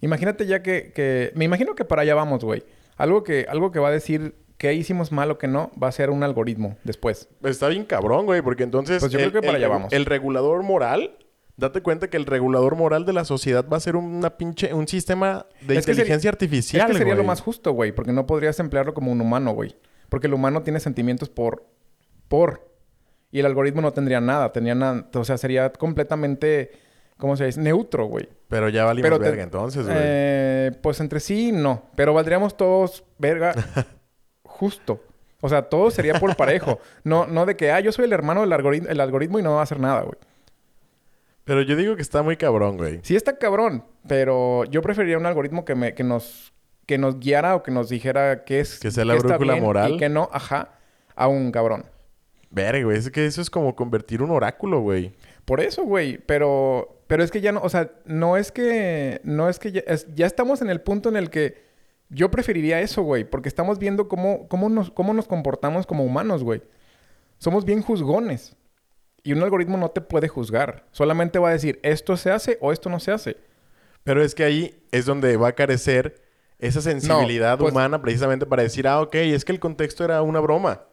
Imagínate ya que, que... Me imagino que para allá vamos, güey. Algo que, algo que va a decir que hicimos mal o que no, va a ser un algoritmo después. Está bien cabrón, güey, porque entonces... Pues yo creo que para allá vamos. El regulador moral... Date cuenta que el regulador moral de la sociedad va a ser una pinche... Un sistema de Es inteligencia artificial, es que sería lo más justo, güey. Porque no podrías emplearlo como un humano, güey. Porque el humano tiene sentimientos por... Por. Y el algoritmo no tendría nada. Tendría nada... O sea, sería completamente... ¿Cómo se dice? Neutro, güey. Pero ya valimos Pero te- verga entonces, güey. Eh, pues entre sí, no. Pero valdríamos todos verga justo. O sea, todo sería por parejo. No, no de que, ah, yo soy el hermano del algoritmo, el algoritmo y no va a hacer nada, güey. Pero yo digo que está muy cabrón, güey. Sí está cabrón, pero yo preferiría un algoritmo que, me, que, nos, que nos guiara o que nos dijera qué es... Que sea la brújula moral. Y que no, ajá, a un cabrón. Verga, güey. Es que eso es como convertir un oráculo, güey. Por eso, güey. Pero, pero es que ya no, o sea, no es que, no es que ya, es- ya estamos en el punto en el que yo preferiría eso, güey, porque estamos viendo cómo, cómo, nos, cómo nos comportamos como humanos, güey. Somos bien juzgones. Y un algoritmo no te puede juzgar. Solamente va a decir, esto se hace o esto no se hace. Pero es que ahí es donde va a carecer esa sensibilidad pues- humana precisamente para decir, ah, ok, es que el contexto era una broma.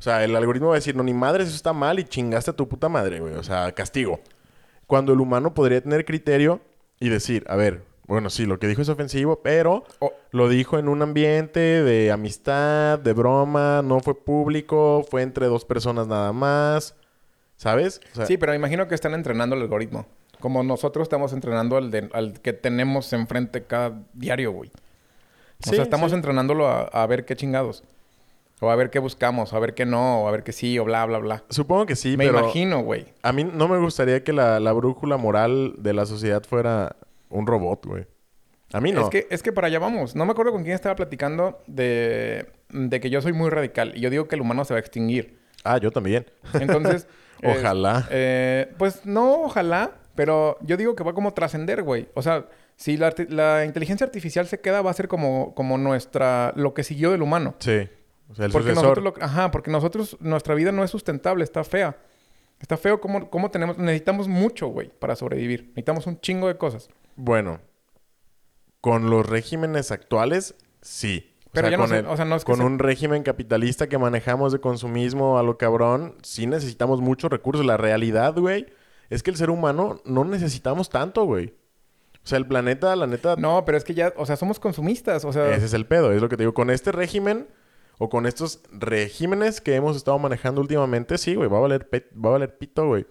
O sea, el algoritmo va a decir, no, ni madre, eso está mal y chingaste a tu puta madre, güey. O sea, castigo. Cuando el humano podría tener criterio y decir, a ver, bueno, sí, lo que dijo es ofensivo, pero lo dijo en un ambiente de amistad, de broma, no fue público, fue entre dos personas nada más. ¿Sabes? O sea, Sí, pero me imagino que están entrenando el algoritmo. Como nosotros estamos entrenando al, de- al que tenemos enfrente cada diario, güey. O Sí, sea, estamos sí. entrenándolo a, a ver qué chingados. O a ver qué buscamos, o a ver qué no, o a ver qué sí, o bla, bla, bla. Supongo que sí, me pero... imagino, güey. A mí no me gustaría que la, la brújula moral de la sociedad fuera un robot, güey. A mí no. Es que, es que para allá vamos. No me acuerdo con quién estaba platicando de, de que yo soy muy radical. Y yo digo que el humano se va a extinguir. Ah, yo también. Entonces... es- Ojalá. eh, pues no, ojalá. Pero yo digo que va como trascender, güey. O sea, si la, la inteligencia artificial se queda, va a ser como, como nuestra... Lo que siguió del humano. Sí. O sea, el Porque sucesor. nosotros, lo- ajá, porque nosotros, nuestra vida no es sustentable, está fea. Está feo como, como tenemos, necesitamos mucho, güey, para sobrevivir. Necesitamos un chingo de cosas. Bueno. Con los regímenes actuales, sí. O Pero sea, ya no con, sé, el- o sea, no es que con un régimen capitalista que manejamos de consumismo a lo cabrón, sí necesitamos muchos recursos. La realidad, güey, es que el ser humano no necesitamos tanto, güey. O sea, el planeta, la neta, No, pero es que ya, o sea, somos consumistas, o sea, Ese es el pedo, es lo que te digo. Con este régimen o con estos regímenes que hemos estado manejando últimamente, sí, güey, va a valer, va a valer pito, güey. O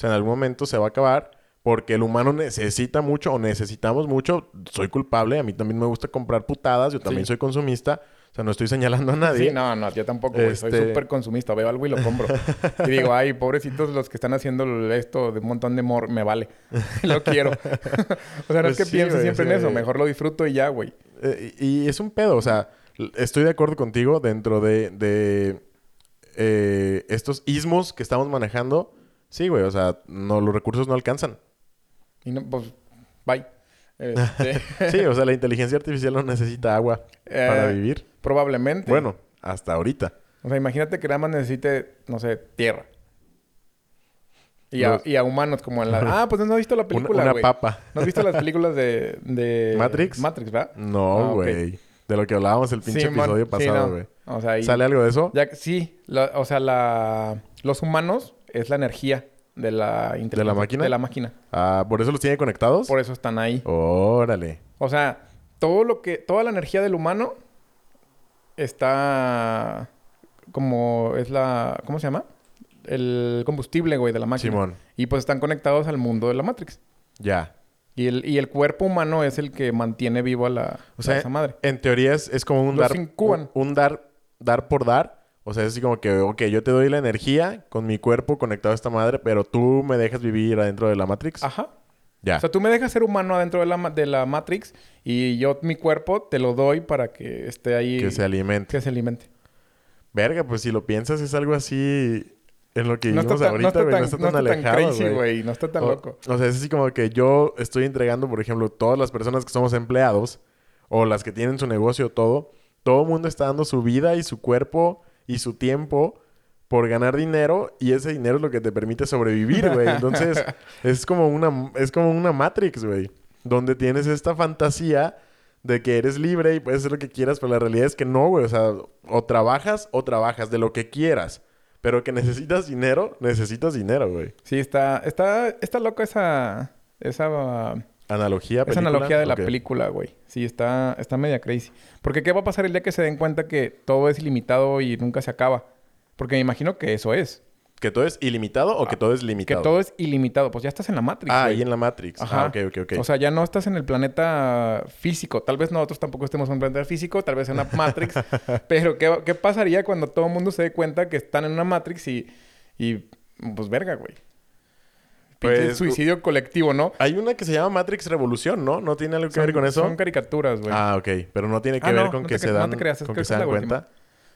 sea, en algún momento se va a acabar porque el humano necesita mucho o necesitamos mucho. Soy culpable, a mí también me gusta comprar putadas, yo también Sí. soy consumista. O sea, no estoy señalando a nadie. Sí, no, no, yo tampoco, güey. Soy Este- súper consumista. Veo algo y lo compro. y digo, ay, pobrecitos los que están haciendo esto de un montón de mor... Me vale. lo quiero. o sea, no Pues es que sí, piense siempre en eso. Mejor lo disfruto y ya, güey. Eh, y es un pedo, o sea, estoy de acuerdo contigo dentro de, de, eh, estos ismos que estamos manejando. Sí, güey, o sea, no, los recursos no alcanzan. Y no, pues, bye. Este, Sí, o sea, la inteligencia artificial no necesita agua para Eh, vivir. Probablemente. Bueno, hasta ahorita. O sea, imagínate que nada más necesite, no sé, tierra. Y a, Los- y a humanos como en la... Ah, pues no has visto la película, una güey. papa. ¿No has visto las películas de... de... ¿Matrix? Matrix, ¿verdad? No, Ah, ok. De lo que hablábamos el pinche Sí, man. episodio Sí, pasado, no. güey. O sea, ahí- ¿Sale algo de eso? Ya sí, la- o sea, la, los humanos es la energía de la inteligencia- máquina? De la máquina. Ah, ¿por eso los tiene conectados? Por eso están ahí. Órale. O sea, todo lo que, toda la energía del humano está como es la, ¿cómo se llama? El combustible, güey, de la máquina. Simón. Y pues están conectados al mundo de la Matrix. Ya. Y el, y el cuerpo humano es el que mantiene vivo a la O sea, a esa madre. en teoría es, es como un Los dar... incuban. Un, un dar, dar por dar. O sea, es así como que, ok, yo te doy la energía con mi cuerpo conectado a esta madre, pero tú me dejas vivir adentro de la Matrix. Ajá. Ya. O sea, tú me dejas ser humano adentro de la, de la Matrix y yo mi cuerpo te lo doy para que esté ahí. que se alimente. que se alimente. Verga, pues si lo piensas es algo así en lo que No vivimos está tan, no ahorita, está güey. tan, No está no tan está alejado, crazy, güey. güey. No está tan O- loco. O sea, es así como que yo estoy entregando, por ejemplo, todas las personas que somos empleados o las que tienen su negocio, todo. Todo el mundo está dando su vida y su cuerpo y su tiempo por ganar dinero y ese dinero es lo que te permite sobrevivir, güey. Entonces, es como una, es como una Matrix, güey. Donde tienes esta fantasía de que eres libre y puedes hacer lo que quieras, pero la realidad es que no, güey. O sea, o trabajas o trabajas de lo que quieras. Pero que necesitas dinero, necesitas dinero, güey. Sí, está, está, está loca esa, esa, Analogía, esa película. analogía de la película, güey. Sí, está, está media crazy. Porque ¿qué va a pasar el día que se den cuenta que todo es ilimitado y nunca se acaba? Porque me imagino que eso es. ¿Que todo es ilimitado o que todo es Que limitado? todo es ilimitado. Pues ya estás en la Matrix, Ah, ahí en la Matrix. Ajá. Ah, ok, ok, ok. O sea, ya no estás en el planeta físico. Tal vez nosotros tampoco estemos en un planeta físico, tal vez en una Matrix. pero ¿qué, qué pasaría cuando todo el mundo se dé cuenta que están en una Matrix y, y pues verga, güey? Pinche Pues, suicidio colectivo, ¿no? Hay una que se llama Matrix Revolución, ¿no? ¿No tiene algo que Son- ver con eso? Son caricaturas, güey. Ah, ok. Pero no tiene que Ah, ver no, con no que se dan... creas, con que que se dan última.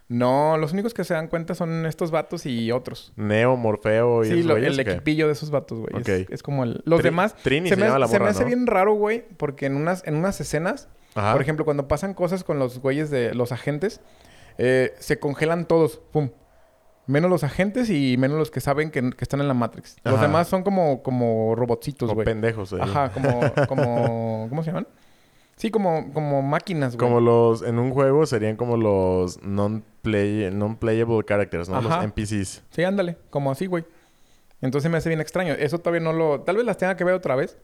No, los únicos que se dan cuenta son estos vatos y otros. Neo, Morfeo y Sí, esos lo- güeyes, el equipillo de esos vatos, güey. Es- Ok. Es, como el... Los Tri- demás... Trini se se me, la se me morra, hace bien raro, güey, porque en unas, en unas escenas, Ajá. por ejemplo, cuando pasan cosas con los güeyes de los agentes, eh, se congelan todos, pum. Menos los agentes y menos los que saben que, que están en la Matrix. Los Ajá. demás son como, como robotcitos, Como güey. pendejos. ahí. Ajá, como, como, ¿cómo se llaman? Sí, como, como máquinas, güey. Como los... En un juego serían como los non-play, non-playable characters, ¿no? Ajá. Los NPCs. Sí, ándale, como así, güey. Entonces me hace bien extraño. Eso todavía no lo... Tal vez las tenga que ver otra vez.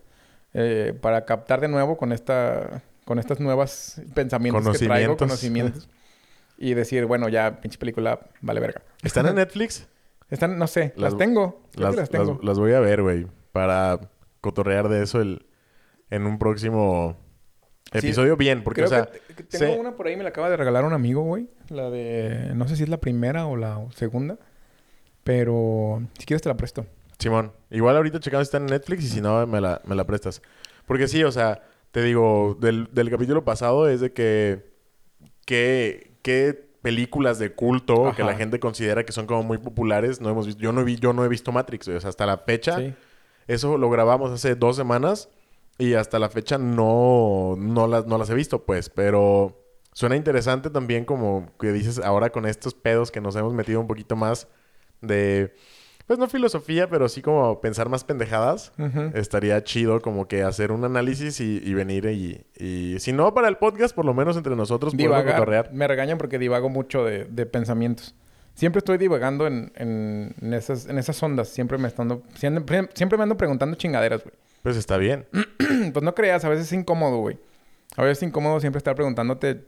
eh, para captar de nuevo con esta... Con estas nuevas pensamientos que traigo, Conocimientos. y decir, bueno, ya, pinche película, vale verga. ¿Están en Netflix? Están, no sé, las, Las- tengo. Las, las tengo. las- las voy a ver, güey. Para cotorrear de eso el, en un próximo Sí, episodio bien. Porque, Creo o sea... que, te- que tengo una por ahí, me la acaba de regalar un amigo, güey. La de... No sé si es la primera o la segunda. Pero... Si quieres te la presto. Simón, igual ahorita checamos si está en Netflix y si no, me la, me la prestas. Porque sí, o sea, te digo, del, del capítulo pasado es de que... ¿Qué, qué películas de culto que la gente considera que son como muy populares no hemos visto? Yo no, vi, yo no he visto Matrix. O sea, hasta la fecha... Sí. Eso lo grabamos hace dos semanas y hasta la fecha no, no, las, no las he visto, pues. Pero suena interesante también como que dices ahora con estos pedos que nos hemos metido un poquito más de, pues no filosofía, pero sí como pensar más pendejadas. Estaría chido como que hacer un análisis y, y venir y, y si no para el podcast, por lo menos entre nosotros Divagar. Me regañan porque divago mucho de, de pensamientos. Siempre estoy divagando en, en, en esas, en esas ondas. Siempre me estando... Siempre, siempre me ando preguntando chingaderas, güey. Pues está bien. pues no creas, a veces es incómodo, güey. A veces es incómodo siempre estar preguntándote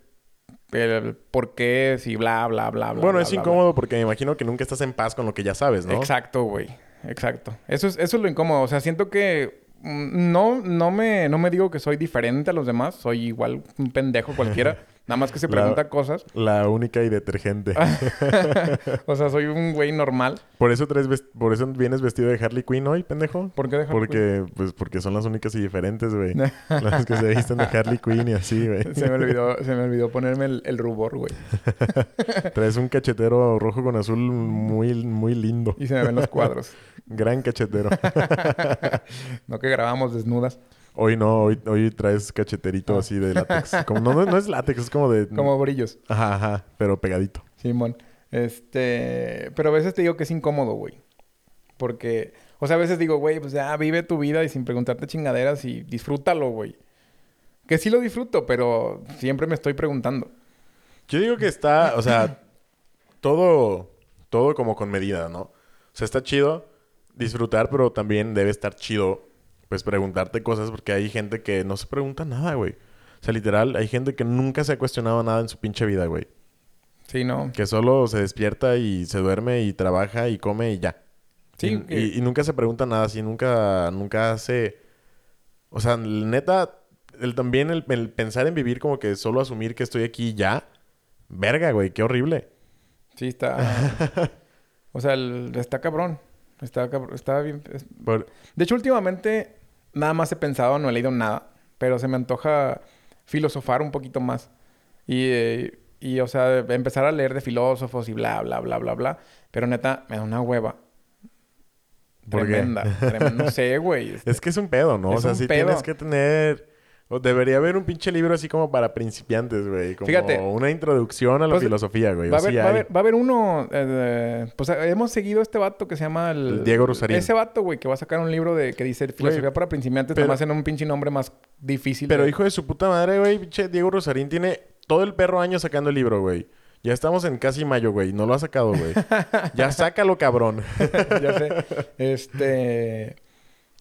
el por qué, si bla, bla, bla, bla. bueno, bla, es bla, incómodo porque me imagino que nunca estás en paz con lo que ya sabes. ¿no? Exacto, güey. Exacto. Eso es, eso es lo incómodo. O sea, siento que mm, no, no, me, no me digo que soy diferente a los demás. Soy igual un pendejo cualquiera. Nada más que se La- pregunta cosas. La única y detergente. o sea, soy un güey normal. Por eso traes ves- por eso vienes vestido de Harley Quinn hoy, pendejo. ¿Por qué dejar Porque, pues, porque son las únicas y diferentes, güey. las que se visten de Harley Quinn y así, güey. Se me olvidó, se me olvidó ponerme el, el rubor, güey. Traes un cachetero rojo con azul muy, muy lindo. Y se me ven los cuadros. Gran cachetero. no que grabamos desnudas. Hoy no, hoy, hoy traes cacheterito así de látex. Como, no, no, no es látex, es como de... Como brillos. Ajá, ajá, pero pegadito. Simón. Este... Pero a veces te digo que es incómodo, güey. Porque... O sea, a veces digo, güey, pues ya vive tu vida y sin preguntarte chingaderas y disfrútalo, güey. Que sí lo disfruto, pero siempre me estoy preguntando. Yo digo que está, o sea, todo, todo como con medida, ¿no? O sea, está chido disfrutar, pero también debe estar chido, pues, preguntarte cosas, porque hay gente que no se pregunta nada, güey. O sea, literal, hay gente que nunca se ha cuestionado nada en su pinche vida, güey. Sí, ¿no? Que solo se despierta y se duerme y trabaja y come y ya. Sí, Y, que- y- y nunca se pregunta nada así, nunca, nunca hace... O sea, neta, el, también el, el pensar en vivir como que solo asumir que estoy aquí y ya. Verga, güey, qué horrible. Sí, está... o sea, el- está cabrón. Está. Está bien... es- Por- De hecho, últimamente nada más he pensado, no he leído nada, pero se me antoja filosofar un poquito más. Y, eh, y, o sea, empezar a leer de filósofos y bla, bla, bla, bla, bla. Pero neta, me da una hueva ¿Por qué? Tremenda. tremenda. No sé, güey. Es que es un pedo, ¿no? Es o sea, un sí pedo. tienes que tener... o debería haber un pinche libro así como para principiantes, güey. Como Fíjate. una introducción a la Pues, filosofía, güey. Va sí va, a haber, va a haber uno. eh, pues eh, hemos seguido este vato que se llama el. El Diego Rosarín. Ese vato, güey, que va a sacar un libro de que dice filosofía para principiantes, pero- nomás en un pinche nombre más difícil. Pero hijo de su puta madre, güey. Pinche Diego Rosarín tiene todo el perro año sacando el libro, güey. Ya estamos en casi mayo, güey. No lo ha sacado, güey. ya sácalo, cabrón. ya sé. Este.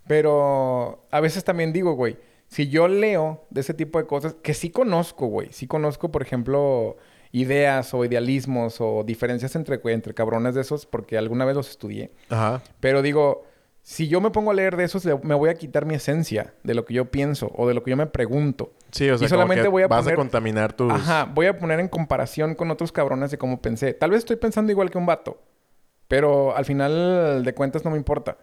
Pero a veces también digo, güey, si yo leo de ese tipo de cosas, que sí conozco, güey. Sí conozco, por ejemplo, ideas o idealismos o diferencias entre, entre cabrones de esos, porque alguna vez los estudié. Ajá. Pero digo, si yo me pongo a leer de esos, me voy a quitar mi esencia de lo que yo pienso o de lo que yo me pregunto. Sí, o sea, Y solamente voy a vas poner- a contaminar tus... Ajá, voy a poner en comparación con otros cabrones de cómo pensé. Tal vez estoy pensando igual que un vato, pero al final de cuentas no me importa.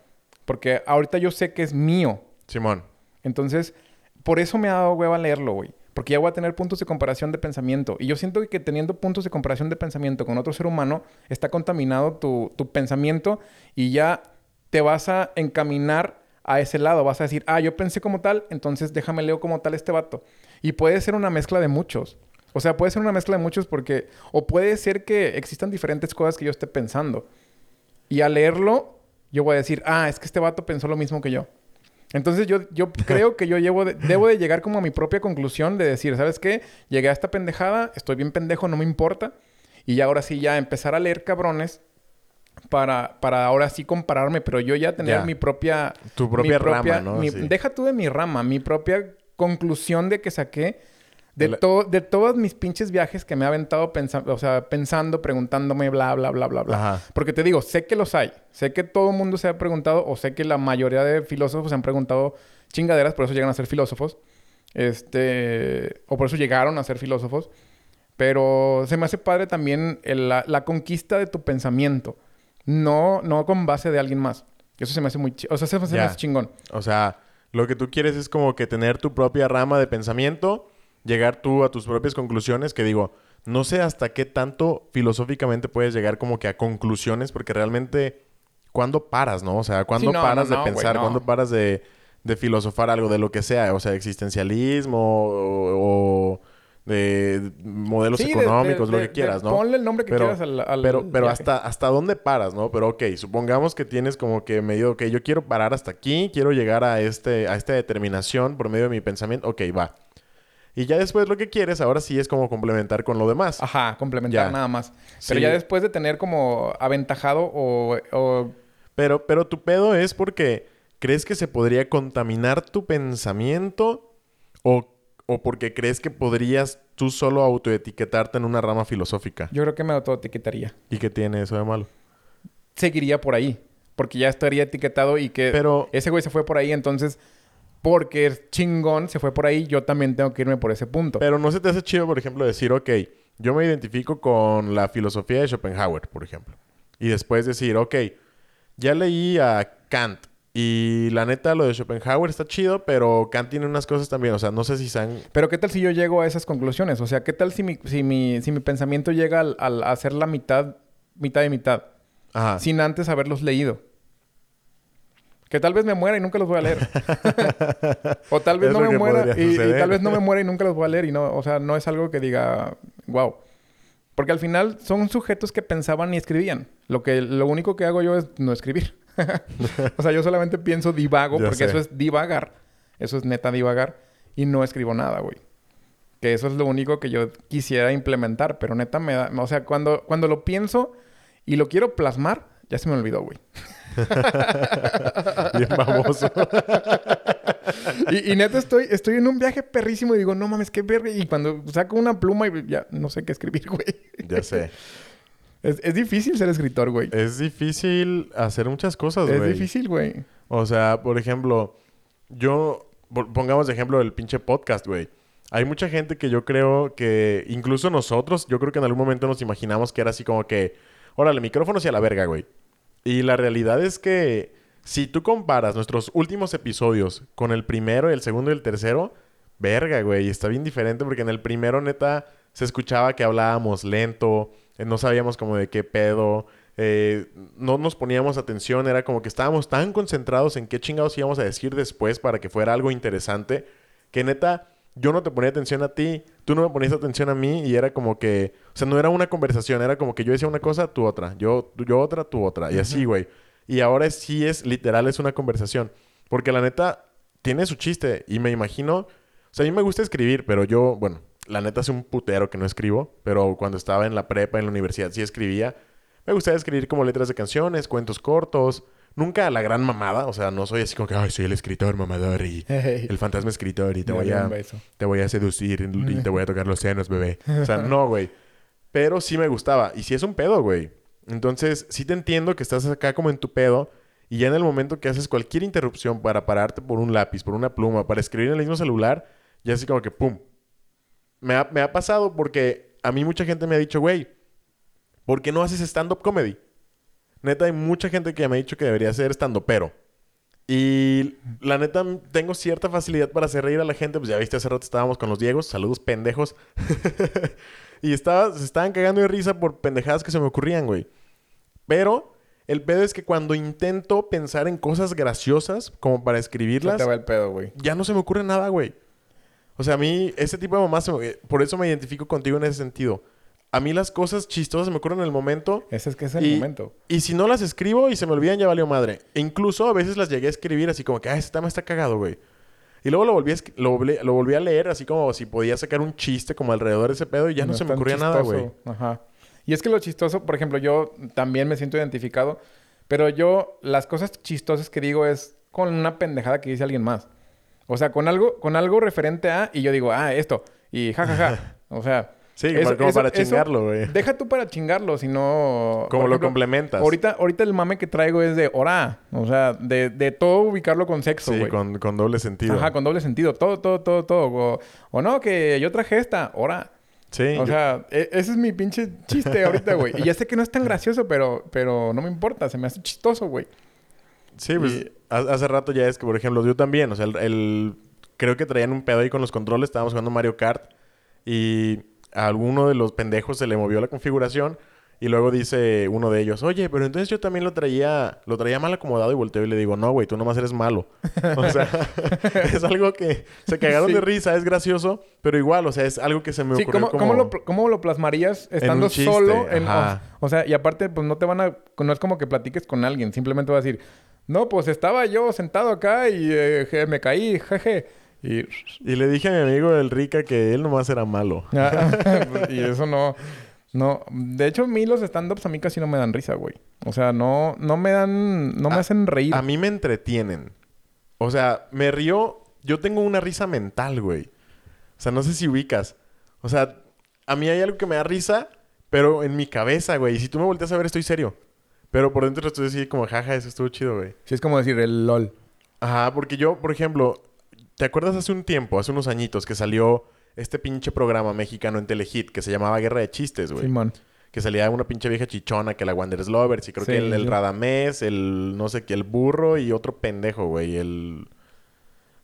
Porque ahorita yo sé que es mío. Simón. Entonces, por eso me ha dado hueva leerlo, güey. Porque ya voy a tener puntos de comparación de pensamiento. Y yo siento que teniendo puntos de comparación de pensamiento con otro ser humano, está contaminado tu, pensamiento y ya te vas a encaminar a ese lado. Vas a decir, ah, yo pensé como tal, entonces déjame leo como tal este vato. Y puede ser una mezcla de muchos. O sea, puede ser una mezcla de muchos porque... O puede ser que existan diferentes cosas que yo esté pensando. Y al leerlo, yo voy a decir, ah, es que este vato pensó lo mismo que yo. Entonces yo, yo creo que yo llevo de- debo de llegar como a mi propia conclusión de decir, ¿sabes qué? Llegué a esta pendejada, estoy bien pendejo, no me importa. Y ya ahora sí, ya empezar a leer cabrones para, para ahora sí compararme, pero yo ya tener Ya. mi propia... Tu mi propia rama, ¿no? mi- Sí. Deja tú de mi rama, mi propia conclusión de que saqué de, la- to- de todos mis pinches viajes que me ha aventado pensando, o sea, pensando, preguntándome, bla, bla, bla, bla, bla. Ajá. Porque te digo, sé que los hay. Sé que todo el mundo se ha preguntado, o sé que la mayoría de filósofos se han preguntado chingaderas, por eso llegan a ser filósofos. Este... O por eso llegaron a ser filósofos. Pero se me hace padre también el- la, la conquista de tu pensamiento. No, no con base de alguien más. Eso se me hace muy... O sea, se me, hace chingón. O sea, lo que tú quieres es como que tener tu propia rama de pensamiento, llegar tú a tus propias conclusiones, que digo, no sé hasta qué tanto filosóficamente puedes llegar como que a conclusiones, porque realmente, ¿cuándo paras, no? O sea, ¿cuándo Sí, no, paras no, no, de pensar? no. ¿Cuándo paras de, de filosofar algo de lo que sea? O sea, existencialismo o, o de modelos Sí, económicos, de- lo que quieras, ¿no? Ponle el nombre que Pero- quieras al, al Pero, pero hasta, hasta dónde paras, ¿no? Pero ok, supongamos que tienes como que medio, ok, yo quiero parar hasta aquí, quiero llegar a, este, a esta determinación por medio de mi pensamiento, ok, va. Y ya después lo que quieres, ahora sí es como complementar con lo demás. Ajá, complementar Ya. nada más. Pero Sí. ya después de tener como aventajado o... o- Pero, pero tu pedo es porque crees que se podría contaminar tu pensamiento o, o porque crees que podrías tú solo autoetiquetarte en una rama filosófica. yo creo que me autoetiquetaría. ¿Y qué tiene eso de malo? Seguiría por ahí. Porque ya estaría etiquetado y que Pero- ese güey se fue por ahí. Entonces, porque es chingón se fue por ahí, yo también tengo que irme por ese punto. Pero no se te hace chido, por ejemplo, decir, ok, yo me identifico con la filosofía de Schopenhauer, por ejemplo. Y después decir, ok, ya leí a Kant. Y la neta, lo de Schopenhauer está chido, pero Kant tiene unas cosas también. O sea, no sé si sean... Pero ¿qué tal si yo llego a esas conclusiones? O sea, ¿qué tal si mi, si mi, si mi pensamiento llega al, al hacer la mitad, mitad y mitad? Ajá. sin antes haberlos leído. Que tal vez me muera y nunca los voy a leer. o tal vez no me muera y, y tal vez no me muera y nunca los voy a leer y no, o sea, no es algo que diga, wow. Porque al final son sujetos que pensaban y escribían. Lo que lo único que hago yo es no escribir. o sea, yo solamente pienso divago porque sé. eso es divagar. Eso es neta divagar y no escribo nada, güey. Que eso es lo único que yo quisiera implementar, pero neta me da, o sea, cuando cuando lo pienso y lo quiero plasmar, ya se me olvidó, güey. Bien famoso. Y, y neta estoy, estoy en un viaje perrísimo y digo, no mames, qué verga. Y cuando saco una pluma y ya no sé qué escribir, güey. ya sé. Es, es difícil ser escritor, güey. Es difícil hacer muchas cosas, Es güey. difícil, güey. O sea, por ejemplo, yo... po- Pongamos de ejemplo el pinche podcast, güey. Hay mucha gente que yo creo que... Incluso nosotros, yo creo que en algún momento nos imaginamos que era así como que... Órale, micrófonos y a la verga, güey. Y la realidad es que... Si tú comparas nuestros últimos episodios con el primero, el segundo y el tercero... Verga, güey. Está bien diferente porque en el primero, neta, se escuchaba que hablábamos lento. eh, No sabíamos como de qué pedo. eh, no nos poníamos atención, era como que estábamos tan concentrados en qué chingados íbamos a decir después para que fuera algo interesante, que neta, yo no te ponía atención a ti, tú no me ponías atención a mí y era como que, o sea, no era una conversación, era como que yo decía una cosa, tú otra, yo, yo otra, tú otra, y así, güey. Y ahora sí es literal, es una conversación, porque la neta tiene su chiste y me imagino, o sea, a mí me gusta escribir, pero yo, bueno, la neta hace un putero que no escribo, pero cuando estaba en la prepa, en la universidad, sí escribía. Me gustaba escribir como letras de canciones, cuentos cortos, nunca la gran mamada, o sea, no soy así como que, ay, soy el escritor mamador y el fantasma escritor y te voy a te voy a seducir y te voy a tocar los senos, bebé. O sea, no, güey. Pero sí me gustaba y sí es un pedo, güey. Entonces, sí te entiendo que estás acá como en tu pedo y ya en el momento que haces cualquier interrupción para pararte por un lápiz, por una pluma, para escribir en el mismo celular, ya así como que pum. Me ha, me ha pasado porque a mí mucha gente me ha dicho, güey, ¿por qué no haces stand-up comedy? Neta, hay mucha gente que me ha dicho que debería ser estando pero. Y la neta, tengo cierta facilidad para hacer reír a la gente. Pues ya viste, hace rato estábamos con los Diegos. Saludos, pendejos. y estaba, se estaban cagando de risa por pendejadas que se me ocurrían, güey. Pero el pedo es que cuando intento pensar en cosas graciosas, como para escribirlas... te va el pedo, güey. Ya no se me ocurre nada, güey. O sea, a mí, ese tipo de mamás... Por eso me identifico contigo en ese sentido a mí las cosas chistosas me ocurren en el momento. Ese es que es el momento. Y si no las escribo y se me olvidan, ya valió madre. E incluso a veces las llegué a escribir así como que, ah, este tema está cagado, güey. Y luego lo volví, a lo, lo, volví a leer así como si podía sacar un chiste como alrededor de ese pedo y ya no, se me ocurría nada, güey. Ajá. Y es que lo chistoso, por ejemplo, yo también me siento identificado, pero yo las cosas chistosas que digo es con una pendejada que dice alguien más. O sea, con algo, con algo referente a, y yo digo, ah, esto, y jajaja. Ja, ja. o sea, Sí, como para chingarlo, güey. Deja tú para chingarlo, sino... Como lo complementas. Ahorita, ahorita el mame que traigo es de hora. O sea, de, de todo ubicarlo con sexo, güey. Sí, con, con, doble sentido. Ajá, con doble sentido. Todo, todo, todo, todo. O, no, que yo traje esta. Hora. Sí. O sea, e, ese es mi pinche chiste ahorita, güey. y ya sé que no es tan gracioso, pero, pero no me importa. Se me hace chistoso, güey. Sí, pues hace rato ya es que, por ejemplo, yo también. O sea, el... Creo que traían un pedo ahí con los controles. Estábamos jugando Mario Kart. Y a alguno de los pendejos se le movió la configuración y luego dice uno de ellos, oye, pero entonces yo también lo traía, lo traía mal acomodado y volteo y le digo, no, güey, tú nomás eres malo. o sea, es algo que se cagaron de risa, es gracioso, pero igual, o sea, es algo que se me ocurrió ¿cómo, como... lo, ¿cómo, lo, plasmarías estando solo? En, o, sea, y aparte, pues no te van a, no es como que platiques con alguien, simplemente va a decir, no, pues estaba yo sentado acá y eh, me caí, jeje. Y, le dije a mi amigo el Rica que él nomás era malo. Ah, y eso no... No, de hecho, a mí los stand-ups a mí casi no me dan risa, güey. O sea, no, no me dan, no me hacen reír. A mí me entretienen. O sea, me río, yo tengo una risa mental, güey. O sea, no sé si ubicas. O sea, a mí hay algo que me da risa, pero en mi cabeza, güey. Y si tú me volteas a ver, estoy serio. Pero por dentro estoy así como, jaja, eso estuvo chido, güey. Sí, es como decir el LOL. Ajá, porque yo, por ejemplo, ¿Te acuerdas hace un tiempo, hace unos añitos, que salió este pinche programa mexicano en Telehit que se llamaba Guerra de Chistes, güey? Simón. Que salía una pinche vieja chichona que la Wanderers Lovers y creo que el, el, Radamés, el no sé qué, el burro y otro pendejo, güey, el...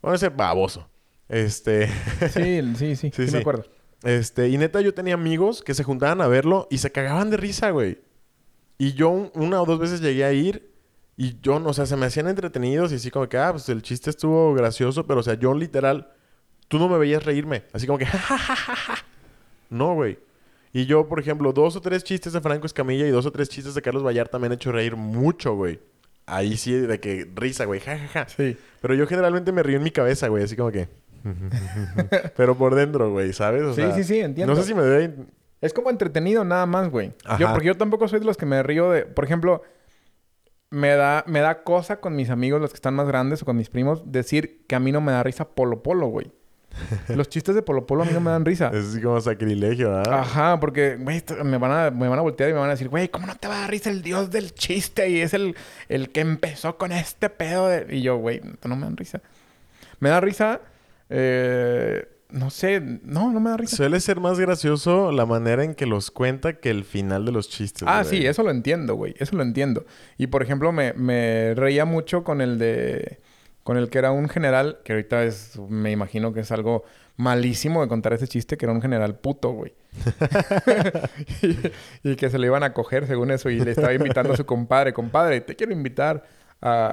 Bueno, ese baboso. Este... sí, sí, sí, sí, sí, me acuerdo. Este, y neta yo tenía amigos que se juntaban a verlo y se cagaban de risa, güey. Y yo una o dos veces llegué a ir y yo, o sea, se me hacían entretenidos y así como que, ah, pues el chiste estuvo gracioso, pero o sea, yo literal, tú no me veías reírme. Así como que, No, güey. Y yo, por ejemplo, dos o tres chistes de Franco Escamilla y dos o tres chistes de Carlos Vallarta me han hecho reír mucho, güey. Ahí sí, de que risa, güey, jajaja. Sí. Pero yo generalmente me río en mi cabeza, güey, así como que. pero por dentro, güey, ¿sabes? sí, sí, sí, entiendo. No sé si me doy. Es como entretenido nada más, güey. Yo, porque yo tampoco soy de los que me río de. Por ejemplo, me da, me da cosa con mis amigos, los que están más grandes, o con mis primos, decir que a mí no me da risa Polo Polo, güey. Los chistes de Polo Polo a mí no me dan risa. Es así como sacrilegio, ¿verdad? Ajá, porque, güey, me van, a, me van a voltear y me van a decir, güey, ¿cómo no te va a dar risa el dios del chiste? Y es el, el que empezó con este pedo de... Y yo, güey, no me dan risa. Me da risa... Eh, no sé, no, no me da risa. Suele ser más gracioso la manera en que los cuenta que el final de los chistes. Ah, sí, eso lo entiendo, güey. Eso lo entiendo. Y por ejemplo, me, me reía mucho con el de. con el que era un general, que ahorita es, me imagino que es algo malísimo de contar ese chiste, que era un general puto, güey. y, y que se le iban a coger según eso y le estaba invitando a su compadre, compadre, te quiero invitar a,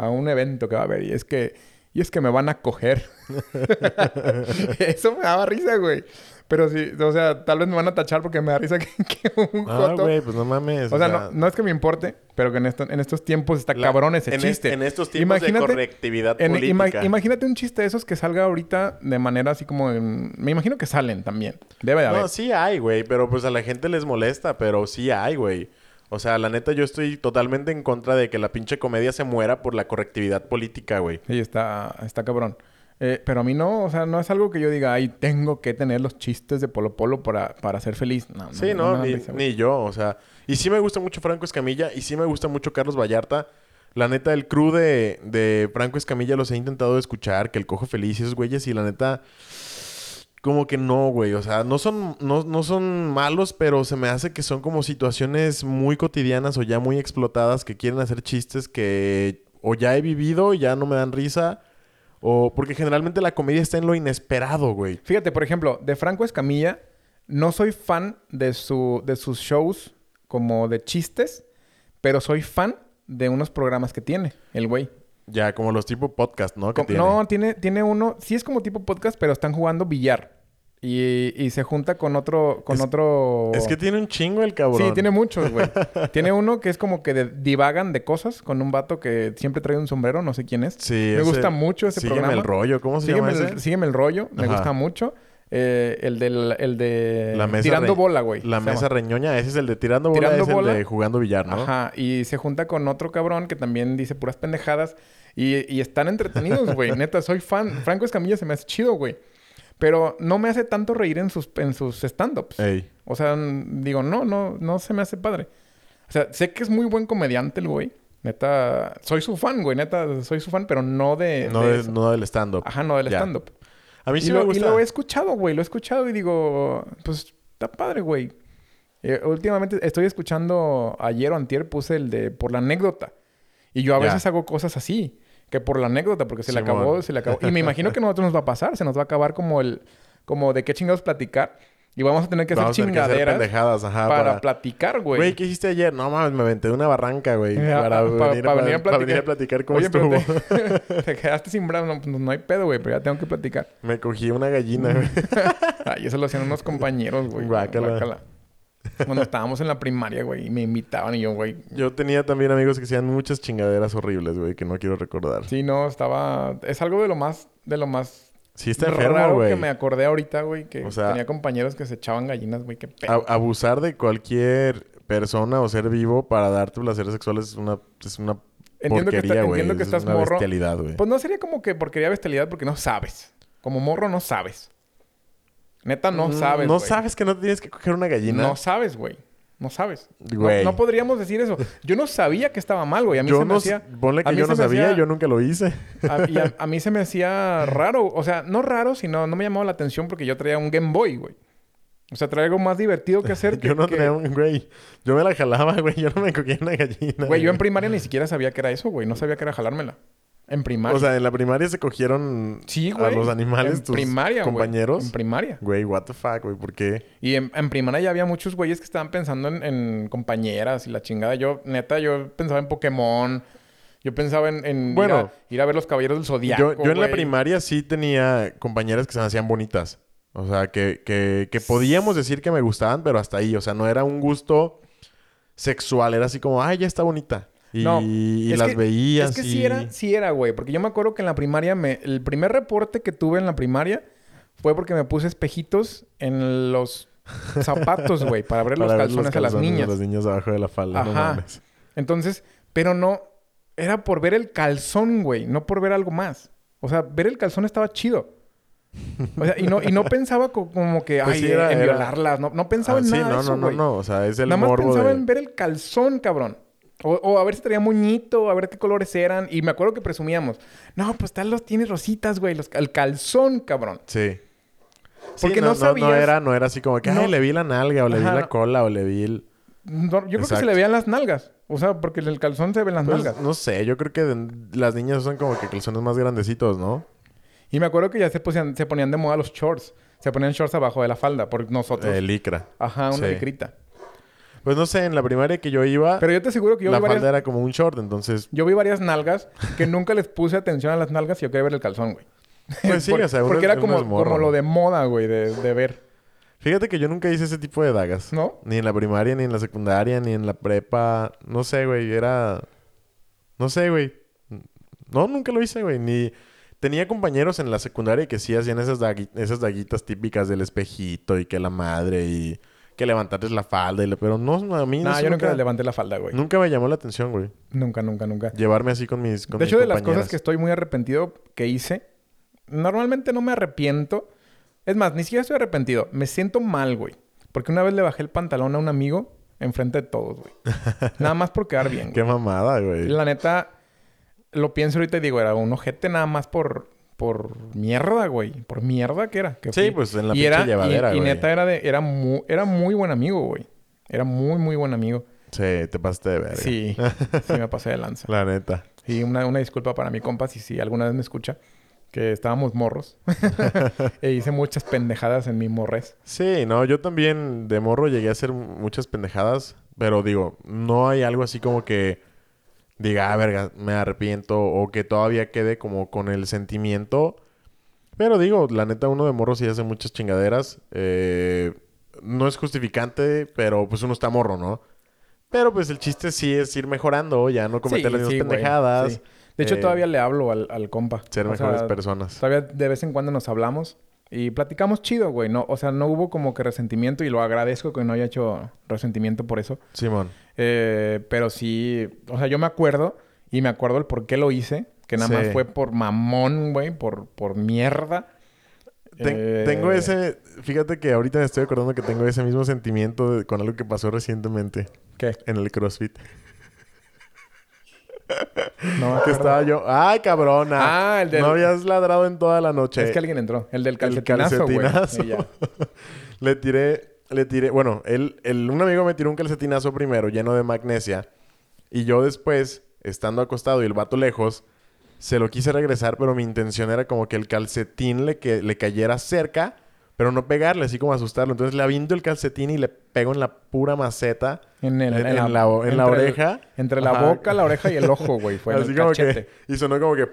a- a un evento que va a haber y es que, y es que me van a coger. eso me daba risa, güey. Pero sí, o sea, tal vez me van a tachar porque me da risa que, que un Ah, joto... güey, pues no mames. O sea, no, no es que me importe, pero que en, esto- en estos tiempos está la- cabrón ese en es- chiste. en estos tiempos de correctividad en- ima- política. imagínate un chiste de esos que salga ahorita de manera así como... en- me imagino que salen también. Debe de haber. No, sí hay, güey, pero pues a la gente les molesta, pero sí hay, güey. O sea, la neta, yo estoy totalmente en contra de que la pinche comedia se muera por la correctividad política, güey. Sí, está, está cabrón. Eh, pero a mí no, o sea, no es algo que yo diga, ay, tengo que tener los chistes de Polo Polo para, para ser feliz. No, Sí, no, ni, risa, güey. ni yo, o sea. Y sí me gusta mucho Franco Escamilla y sí me gusta mucho Carlos Vallarta. La neta, el crew de, de Franco Escamilla los he intentado escuchar, que el cojo feliz y esos güeyes, y la neta, como que no, güey. O sea, no son, no, no son malos, pero se me hace que son como situaciones muy cotidianas o ya muy explotadas que quieren hacer chistes que o ya he vivido y ya no me dan risa. O porque generalmente la comedia está en lo inesperado, güey. Fíjate, por ejemplo, de Franco Escamilla, no soy fan de, su, de sus shows como de chistes, pero soy fan de unos programas que tiene, el güey. Ya, como los tipo podcast, ¿no? Que Com- tiene. No, tiene, tiene uno, sí es como tipo podcast, pero están jugando billar. Y, y se junta con otro, con Es- otro... Es que tiene un chingo el cabrón. Sí, tiene muchos, güey. tiene uno que es como que de- divagan de cosas con un vato que siempre trae un sombrero, no sé quién es. Sí, Me ese- gusta mucho ese Sígueme programa. el rollo. ¿Cómo se Sígueme llama el, ese? sígueme el rollo, me Ajá. gusta mucho. Eh, el, del, el de La mesa Tirando re- Bola, güey. La mesa llama. reñoña. Ese es el de tirando bola. Tirando es bola. el de jugando billar, ¿no? Ajá. Y se junta con otro cabrón que también dice puras pendejadas. Y, y están entretenidos, güey. Neta, soy fan. Franco Escamilla se me hace chido, güey. Pero no me hace tanto reír en sus, en sus stand-ups. O sea, digo, no, no, no se me hace padre. O sea, sé que es muy buen comediante el güey. Neta, soy su fan, güey. Neta, soy su fan, pero no de... No, de de- eso. no del stand-up. Ajá, no del stand-up. A mí Y, lo, y he escuchado, güey. Lo he escuchado y digo, pues está padre, güey. Eh, últimamente estoy escuchando, ayer o antier puse el de por la anécdota. Y yo a veces hago cosas así, que por la anécdota, porque se le acabó, se le acabó. Y me imagino que a nosotros nos va a pasar, se nos va a acabar como el, como de qué chingados platicar. Y vamos a tener que Vamos hacer tener que hacer chingaderas ajá. para, Para, platicar, güey. Güey, ¿qué hiciste ayer? No mames, me aventé de una barranca, güey. Para, pa- venir, pa para- venir a para venir a platicar. cómo Oye, estuvo. pero te, te quedaste sin brazos. No, pues no hay pedo, güey, pero ya tengo que platicar. me cogí una gallina, güey. Ay, eso lo hacían unos compañeros, güey. Guácala. Guácala. Cuando estábamos en la primaria, güey, y me invitaban y yo, güey. Yo tenía también amigos que hacían muchas chingaderas horribles, güey, que no quiero recordar. Sí, no, estaba. Es algo de lo más, de lo más Sí está enfermo, raro güey. que me acordé ahorita, güey, que O sea- tenía compañeros que se echaban gallinas, güey, qué pedo. Abusar de cualquier persona o ser vivo para darte placeres sexuales es una, es una Entiendo que porquería, está- güey. entiendo que Es estás una morro. bestialidad, güey. Pues no sería como que porquería bestialidad porque no sabes. Como morro no sabes. Neta, no Mm, sabes. No sabes que no tienes que coger una gallina. No sabes, güey. No sabes. No- podríamos decir eso. Yo no sabía que estaba mal, güey. A mí yo se me no, hacía... ponle que yo no sabía, hacía- yo nunca lo hice. A, y a, a mí se me hacía raro. O sea, no raro, sino no me llamaba la atención porque yo traía un Game Boy, güey. O sea, traía algo más divertido que hacer. que- yo no que- tenía un güey. Yo me la jalaba, güey. Yo no me cogía una gallina. Güey, yo en primaria ni siquiera sabía que era eso, güey. No sabía que era jalármela. En primaria. O sea, en la primaria se cogieron sí, a los animales En tus primaria, güey. compañeros. En primaria. Güey, what the fuck, güey. ¿Por qué? Y en, en primaria ya había muchos güeyes que estaban pensando en, en compañeras y la chingada. Yo, neta, yo pensaba en Pokémon. Yo pensaba en, en Bueno. ir, a, ir a ver los Caballeros del Zodiaco, Yo, yo en la primaria sí tenía compañeras que se me hacían bonitas. O sea, que, que, que podíamos decir que me gustaban, pero hasta ahí. O sea, no era un gusto sexual. Era así como, ay, ya está bonita. Y, No, y las que- veías Es que y... sí era, sí era, güey. Porque yo me acuerdo que en la primaria, me, el primer reporte que tuve en la primaria fue porque me puse espejitos en los zapatos, güey, para ver los para calzones, a las niñas. de las niñas abajo de la falda. No mames. Entonces, pero no, era por ver el calzón, güey, no por ver algo más. O sea, ver el calzón estaba chido. O sea, y no, y no pensaba co- como que, Pues ay, sí, era- en era- violarlas. No, no pensaba Ah, en sí, nada no, de eso, no, no, güey. no. O sea, es el Nada más morbo pensaba de... en ver el calzón, cabrón. O, o a ver si traía moñito, a ver qué colores eran. Y me acuerdo que presumíamos. No, pues tal los tiene rositas, güey. Los, el calzón, cabrón. Sí. Porque Sí, no sabías- era, no era así como que, No. ay, le vi la nalga, o le Ajá, vi la no. cola, o le vi el... No, yo creo que se le veían las nalgas. O sea, porque el calzón se ve las Pues, nalgas. no sé, yo creo que las niñas usan como que calzones más grandecitos, ¿no? Y me acuerdo que ya se, pusían- se ponían de moda los shorts. Se ponían shorts abajo de la falda por nosotros. El licra. Ajá, una sí. licrita. Pues no sé, en la primaria que yo iba, Pero yo te aseguro que yo la vi, varias, falda era como un short, entonces... yo vi varias nalgas que nunca les puse atención a las nalgas y yo quería ver el calzón, güey. Pues sí, Por- o sea, uno Porque era como, como lo de moda, güey, de, de ver. Fíjate que yo nunca hice ese tipo de dagas. ¿No? Ni en la primaria, ni en la secundaria, ni en la prepa. No sé, güey. Era... No sé, güey. No, nunca lo hice, güey. Ni... Tenía compañeros en la secundaria que sí hacían esas, dagui- esas daguitas típicas del espejito y que la madre y que levantarles la falda. Y le... Pero no, a mí No, eso yo nunca nunca, levanté la falda, güey. nunca me llamó la atención, güey. Nunca, nunca, nunca. Llevarme así con mis con De mis hecho, de las compañeras. cosas que estoy muy arrepentido que hice, normalmente no me arrepiento. Es más, ni siquiera estoy arrepentido. Me siento mal, güey. Porque una vez le bajé el pantalón a un amigo enfrente de todos, güey. nada más por quedar bien. Qué mamada, güey. La neta, lo pienso ahorita y digo, era un ojete nada más por, por mierda, güey. Por mierda que era. que Sí, fui. pues en la y pinche era, y- llevadera, y, güey. neta era de, era muy, era muy buen amigo, güey. Era muy, muy buen amigo. Sí, te pasaste de verga. Sí, sí me pasé de lanza. La neta. Y una, una disculpa para mi compa, si, si alguna vez me escucha, que estábamos morros. e hice muchas pendejadas en mi morres. Sí, no, yo también de morro llegué a hacer muchas pendejadas, pero digo, no hay algo así como que diga, ah, verga, me arrepiento o que todavía quede como con el sentimiento. Pero digo, la neta, uno de morro sí hace muchas chingaderas. Eh, no es justificante, pero pues uno está morro, ¿no? Pero pues el chiste sí es ir mejorando, ya no cometer Sí, las mismas sí, güey, pendejadas, sí. De hecho, eh, todavía le hablo al, al compa. ser O sea, mejores personas. Todavía de vez en cuando nos hablamos y platicamos chido, güey. No, o sea, no hubo como que resentimiento y lo agradezco que no haya hecho resentimiento por eso. Simón. Eh, pero sí, o sea, yo me acuerdo y me acuerdo el por qué lo hice, que nada más fue por mamón, güey, por, por mierda. Ten- Eh, Tengo ese... Fíjate que ahorita me estoy acordando que tengo ese mismo sentimiento de- con algo que pasó recientemente ¿Qué? en el CrossFit. No, Que estaba yo... ¡Ay, cabrona! Ah, el del... No habías ladrado en toda la noche. Es que alguien entró. El del El calcetinazo, güey. le tiré... Le tiré... Bueno, él, el, un amigo me tiró un calcetinazo primero lleno de magnesia. Y yo después, estando acostado y el vato lejos, se lo quise regresar, pero mi intención era como que el calcetín le, que, le cayera cerca, pero no pegarle, así como asustarlo. Entonces le aviento el calcetín y le pego en la pura maceta. En, el, En- en la- en la el- oreja. entre la Ajá. boca, la oreja y el ojo, güey. Fue en así el como cachete. que... Y sonó como que...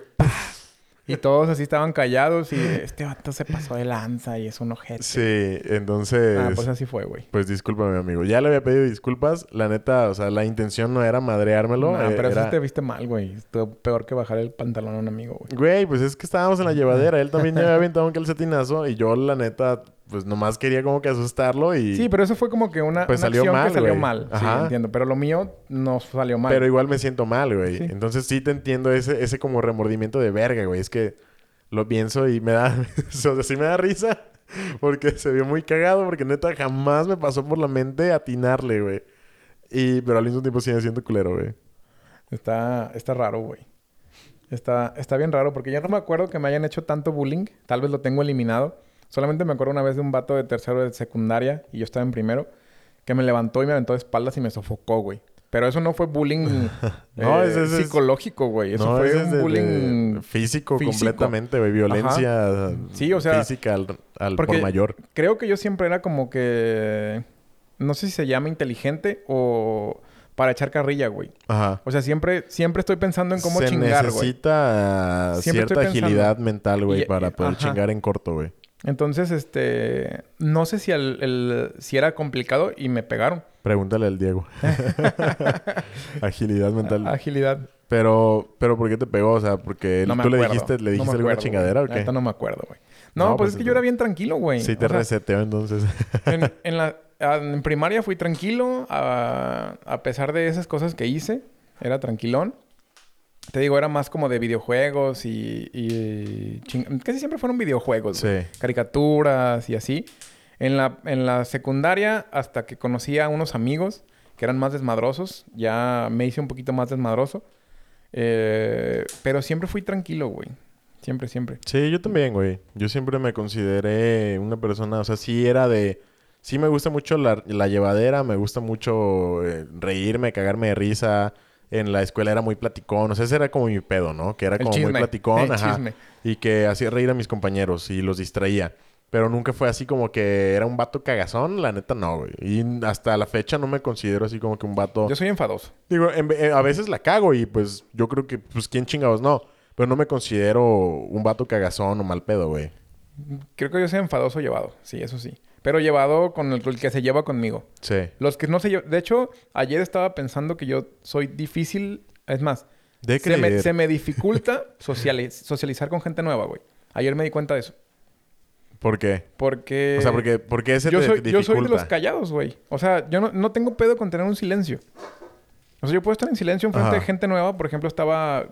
Y todos así estaban callados y este vato se pasó de lanza y es un ojete. Sí, entonces... Ah, pues así fue, güey. Pues discúlpame, amigo. Ya le había pedido disculpas. La neta, o sea, la intención no era madreármelo. No, eh, pero era- sí te viste mal, güey. Estuvo peor que bajar el pantalón a un amigo, güey. Güey, pues es que estábamos en la llevadera. Él también ya había aventado un calcetinazo. Y yo, la neta, pues nomás quería como que asustarlo y... Sí, pero eso fue como que una, Pues una salió acción mal, que salió mal. Sí, Ajá. entiendo. Pero lo mío no salió mal. Pero igual me siento mal, güey. Sí. Entonces sí te entiendo ese, ese como remordimiento de verga, güey. Es que lo pienso y me da... o sea, sí me da risa. Porque se vio muy cagado. Porque neta jamás me pasó por la mente atinarle, güey. Y... Pero al mismo tiempo sigue siendo culero, güey. Está, está raro, güey. Está, está bien raro porque ya no me acuerdo que me hayan hecho tanto bullying. Tal vez lo tengo eliminado. Solamente me acuerdo una vez de un vato de tercero de secundaria y yo estaba en primero que me levantó y me aventó de espaldas y me sofocó, güey. Pero eso no fue bullying No, eh, ese- ese es- psicológico, güey. Eso No, fue ese un de- de bullying físico, físico. completamente, güey. Violencia Sí, o sea, física al, al por mayor. Creo que yo siempre era como que... No sé si se llama inteligente o para echar carrilla, güey. Ajá. O sea, siempre, siempre estoy pensando en cómo Se chingar, güey. necesita cierta agilidad mental, güey, para poder ajá. chingar en corto, güey. Entonces, este... No sé si, el, el- si era complicado y me pegaron. Pregúntale al Diego. agilidad mental. Agilidad. Pero, pero ¿por qué te pegó? O sea, porque No tú le dijiste, le No dijiste me alguna acuerdo, chingadera güey. o qué? Neta no me acuerdo, güey. No, No, pues, pues, es que yo era bien tranquilo, güey. Sí, te O sea, reseteó entonces. en, en la, en primaria fui tranquilo. A, a pesar de esas cosas que hice, era tranquilón. Te digo, era más como de videojuegos y... y ching- Casi siempre fueron videojuegos, sí. caricaturas y así. En la, en la secundaria, hasta que conocí a unos amigos que eran más desmadrosos, ya me hice un poquito más desmadroso. Eh, pero siempre fui tranquilo, güey. Siempre, siempre. Sí, yo también, güey. Yo siempre me consideré una persona, o sea, sí era de sí me gusta mucho la, la llevadera, me gusta mucho eh, reírme, cagarme de risa. En la escuela era muy platicón, o sea, ese era como mi pedo, ¿no? Que era El como chisme, muy platicón, el ajá. chisme. Y que hacía reír a mis compañeros y los distraía. Pero nunca fue así como que era un vato cagazón, la neta no, güey. Y hasta la fecha no me considero así como que un vato... Yo soy enfadoso. Digo, en ve- eh, a veces la cago y pues yo creo que, pues, ¿quién chingados no? Pero no me considero un vato cagazón o mal pedo, güey. Creo que yo soy enfadoso llevado. Sí, eso sí. Pero llevado con el, el que se lleva conmigo. Sí. Los que no se llevan... De hecho, ayer estaba pensando que yo soy difícil... Es más, De se me, creer. se me dificulta sociali- socializar con gente nueva, güey. Ayer me di cuenta de eso. ¿Por qué? Porque... O sea, porque, ¿por qué se yo te soy, yo soy de los dificulta? callados, güey. O sea, yo no, no tengo pedo con tener un silencio. O sea, yo puedo estar en silencio enfrente Ajá. de gente nueva. Por ejemplo, estaba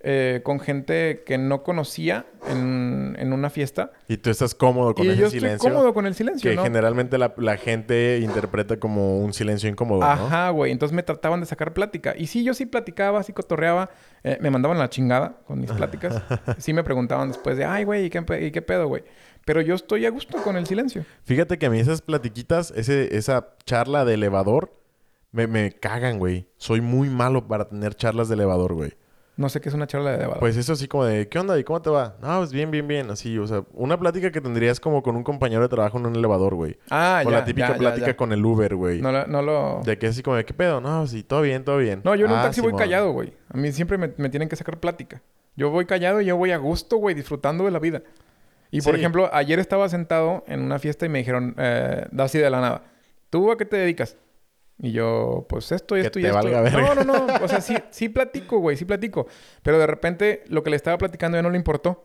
eh, con gente que no conocía en, en una fiesta. Y tú estás cómodo con y ese yo silencio. estoy cómodo con el silencio, Que ¿no? generalmente la, la gente interpreta como un silencio incómodo. Ajá, güey. Entonces me trataban de sacar plática. Y sí, yo sí platicaba, sí cotorreaba. Eh, me mandaban la chingada con mis pláticas. sí me preguntaban después de, ay, güey, ¿y qué, y qué pedo, güey? Pero yo estoy a gusto con el silencio. Fíjate que a mí esas platiquitas, ese, esa charla de elevador, me, me cagan, güey. Soy muy malo para tener charlas de elevador, güey. No sé qué es una charla de debate. Pues eso así como de, ¿qué onda? ¿Y cómo te va? No, pues bien, bien, bien. Así, o sea, una plática que tendrías como con un compañero de trabajo en un elevador, güey. ah, o ya, la típica ya, ya, plática ya. con el Uber, güey. No, lo- no lo... De que así como de, ¿qué pedo? No, sí, todo bien, todo bien. No, yo en un Ah, taxi voy callado, güey. A mí siempre me, me tienen que sacar plática. Yo voy callado y yo voy a gusto, güey, disfrutando de la vida. Y por Sí. ejemplo, ayer estaba sentado en una fiesta y me dijeron, eh, así de la nada, ¿tú a qué te dedicas? Y yo, pues esto y Que esto y te esto. valga verga. No, no, no. O sea, sí, sí platico, güey, sí platico. Pero de repente lo que le estaba platicando ya no le importó.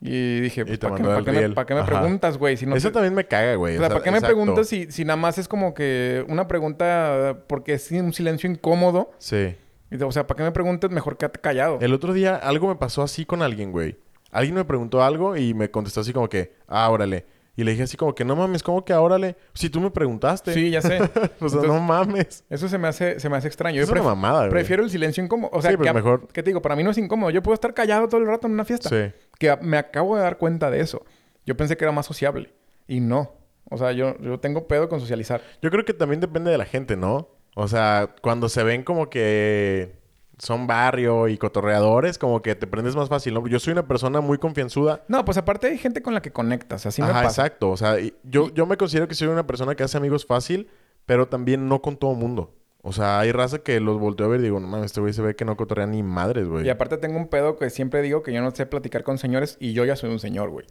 Y dije, pues, ¿para qué, me, riel. pa' qué me Ajá. preguntas, güey? Si no Eso te- también me caga, güey. o sea, ¿para qué me preguntas si, si nada más es como que una pregunta porque es un silencio incómodo? Sí. Y, O sea, ¿para qué me preguntas? Mejor quédate callado. El otro día algo me pasó así con alguien, güey. Alguien me preguntó algo y me contestó así como que, ah, órale. Y le dije así como que, no mames, ¿cómo que ah, órale? Si tú me preguntaste. Sí, ya sé. o sea, Entonces, no mames. Eso se me hace, se me hace extraño. Yo Es una mamada, güey. prefiero el silencio incómodo. O sea, Sí, pues que mejor. ¿qué te digo? Para mí no es incómodo. Yo puedo estar callado todo el rato en una fiesta. Sí. Que me acabo de dar cuenta de eso. Yo pensé que era más sociable. Y no. O sea, yo, yo tengo pedo con socializar. Yo creo que también depende de la gente, ¿no? O sea, cuando se ven como que son barrio y cotorreadores, como que te prendes más fácil, ¿no? Yo soy una persona muy confianzuda. No, pues aparte hay gente con la que conectas. Así me Ajá, pasa. exacto. O sea, yo, yo me considero que soy una persona que hace amigos fácil, pero también no con todo mundo. O sea, hay raza que los volteo a ver y digo, no mames, este güey se ve que no cotorrea ni madres, güey. Y aparte tengo un pedo que siempre digo que yo no sé platicar con señores y yo ya soy un señor, güey.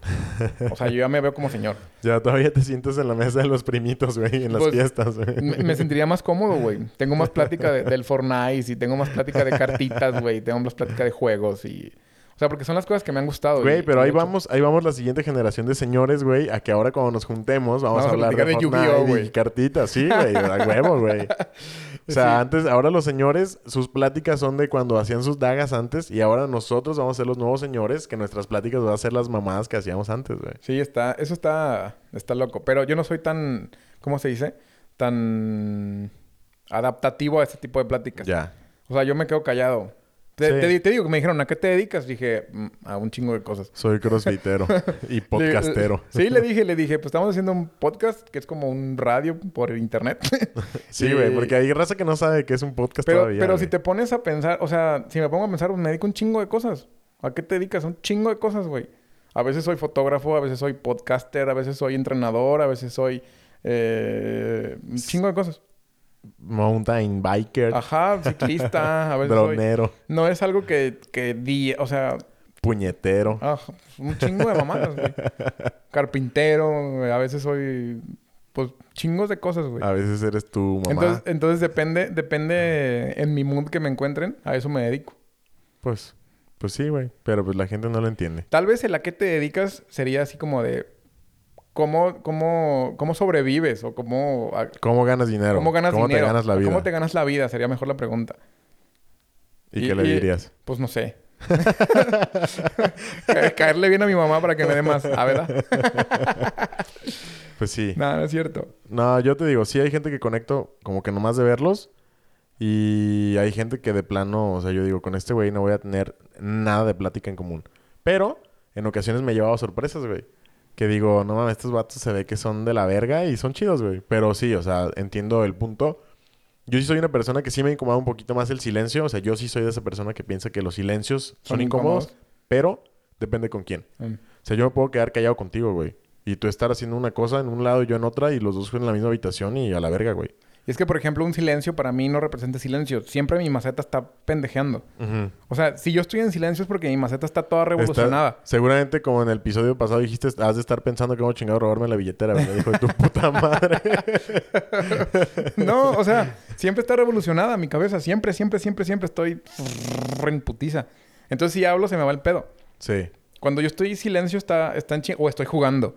O sea, yo ya me veo como señor. Ya todavía te sientas en la mesa de los primitos, güey, en las Pues, fiestas, güey. Me, me sentiría más cómodo, güey. Tengo más plática de- del Fortnite y tengo más plática de cartitas, güey. Tengo más plática de juegos y... O sea, porque son las cosas que me han gustado. Güey, pero ahí mucho. vamos, ahí vamos la siguiente generación de señores, güey, a que ahora cuando nos juntemos vamos, Vamos a a hablar de, platicar de Yu-Gi-Oh, güey. y cartitas, sí, güey, a huevo, güey. O sea, Sí. antes, ahora los señores, sus pláticas son de cuando hacían sus dagas antes y ahora nosotros vamos a ser los nuevos señores que nuestras pláticas van a ser las mamadas que hacíamos antes, güey. Sí, está... Eso está... Está loco. Pero yo no soy tan... ¿Cómo se dice? Tan... Adaptativo a este tipo de pláticas. Ya. O sea, yo me quedo callado. Te, Sí. te di- te digo que me dijeron, ¿a qué te dedicas? Dije, "Mm, a un chingo de cosas. Soy crossfitero y podcastero. sí, le dije, le dije, pues estamos haciendo un podcast que es como un radio por internet. Sí, güey, Y- porque hay raza que no sabe que es un podcast Pero, todavía. pero si te pones a pensar, o sea, si me pongo a pensar, pues me dedico un chingo de cosas. ¿A qué te dedicas? Un chingo de cosas, güey. A veces soy fotógrafo, a veces soy podcaster, a veces soy entrenador, a veces soy eh, un chingo de cosas. Mountain biker, Ajá, ciclista, a veces soy... dronero, No es algo que, que di, o sea, puñetero. ah, un chingo de mamadas, güey. Carpintero, güey, a veces soy, pues, chingos de cosas, güey. A veces eres tu mamá. Entonces, entonces depende, depende en mi mood que me encuentren, a eso me dedico. Pues, pues sí, güey. Pero pues la gente no lo entiende. Tal vez el a qué te dedicas sería así como de cómo, cómo, cómo sobrevives o cómo, ¿Cómo ganas dinero? cómo ganas ¿Cómo dinero. te ganas la vida? ¿Cómo te ganas la vida? Sería mejor la pregunta. ¿Y, y- qué le y- dirías? Pues no sé. Ca- Caerle bien a mi mamá para que me dé más. ¿A verdad? Pues sí. Nada, no es cierto. No, yo te digo, sí hay gente que conecto como que nomás de verlos. Y hay gente que de plano, o sea, yo digo, con este güey no voy a tener nada de plática en común. Pero en ocasiones me he llevado sorpresas, güey. Que digo, no mames, estos vatos se ve que son de la verga y son chidos, güey. Pero sí, o sea, entiendo el punto. Yo sí soy una persona que sí me incomoda un poquito más el silencio. O sea, yo sí soy de esa persona que piensa que los silencios son, Son incómodos, incómodos. pero depende con quién. Mm. O sea, yo me puedo quedar callado contigo, güey. Y tú estar haciendo una cosa en un lado y yo en otra y los dos en la misma habitación y a la verga, güey. Y es que, por ejemplo, un silencio para mí no representa silencio. Siempre mi maceta está pendejeando. O sea, si yo estoy en silencio es porque mi maceta está toda revolucionada. Está- seguramente como en el episodio pasado dijiste, has de estar pensando que cómo chingado robarme la billetera, ¿verdad? Hijo de tu puta madre. No, o sea, siempre está revolucionada mi cabeza. Siempre, siempre, siempre, siempre estoy en putiza. Entonces, si hablo, se me va el pedo. sí. Cuando yo estoy en silencio, está, está en o estoy jugando.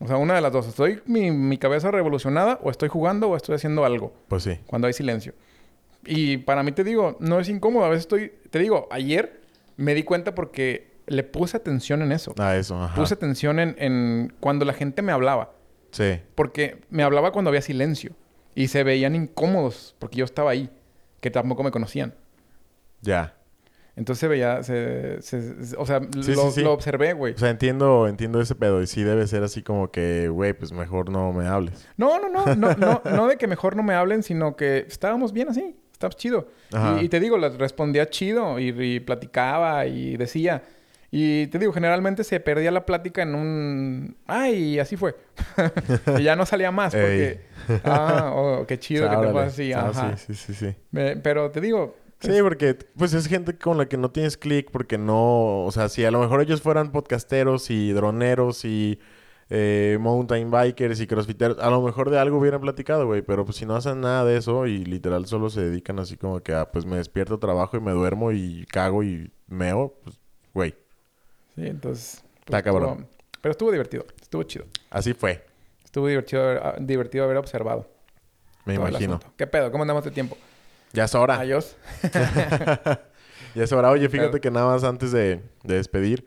O sea, una de las dos. Estoy mi, mi cabeza revolucionada, o estoy jugando, o estoy haciendo algo. Pues sí. Cuando hay silencio. Y para mí, te digo, no es incómodo. A veces estoy... Te digo, ayer me di cuenta porque le puse atención en eso. Ah, eso, ajá. Puse atención en, en cuando la gente me hablaba. Sí. Porque me hablaba cuando había silencio. Y se veían incómodos porque yo estaba ahí. Que tampoco me conocían. Ya. Entonces se veía... se- se- se- o sea, Sí, lo, sí, sí. lo observé, güey. O sea, entiendo, entiendo ese pedo. Y sí debe ser así como que, güey, pues mejor no me hables. No, no, no, no, no, no de que mejor no me hablen, sino que estábamos bien así, estábamos chido. Y, y te digo, les respondía chido y, y platicaba y decía. Y te digo, generalmente se perdía la plática en un... ¡Ay! Así fue. y ya no salía más porque... ah, oh, qué chido sea, que te pasa así. Ah, Ajá. sí, sí, sí, sí. Me- pero te digo... Sí, porque pues es gente con la que no tienes clic porque no, o sea, si a lo mejor ellos fueran podcasteros y droneros y eh, mountain bikers y crossfiteros, a lo mejor de algo hubieran platicado, güey, pero pues si no hacen nada de eso y literal solo se dedican así como que a pues me despierto, trabajo y me duermo y cago y meo, pues güey, Sí, entonces... pues, Está cabrón. estuvo- pero estuvo divertido. Estuvo chido. así fue, Estuvo divertido, ah, divertido haber observado. me imagino. ¿Qué pedo? ¿Cómo andamos de tiempo? Ya es hora. Adiós. Ya es hora. Oye, fíjate Claro. que nada más antes de, de despedir,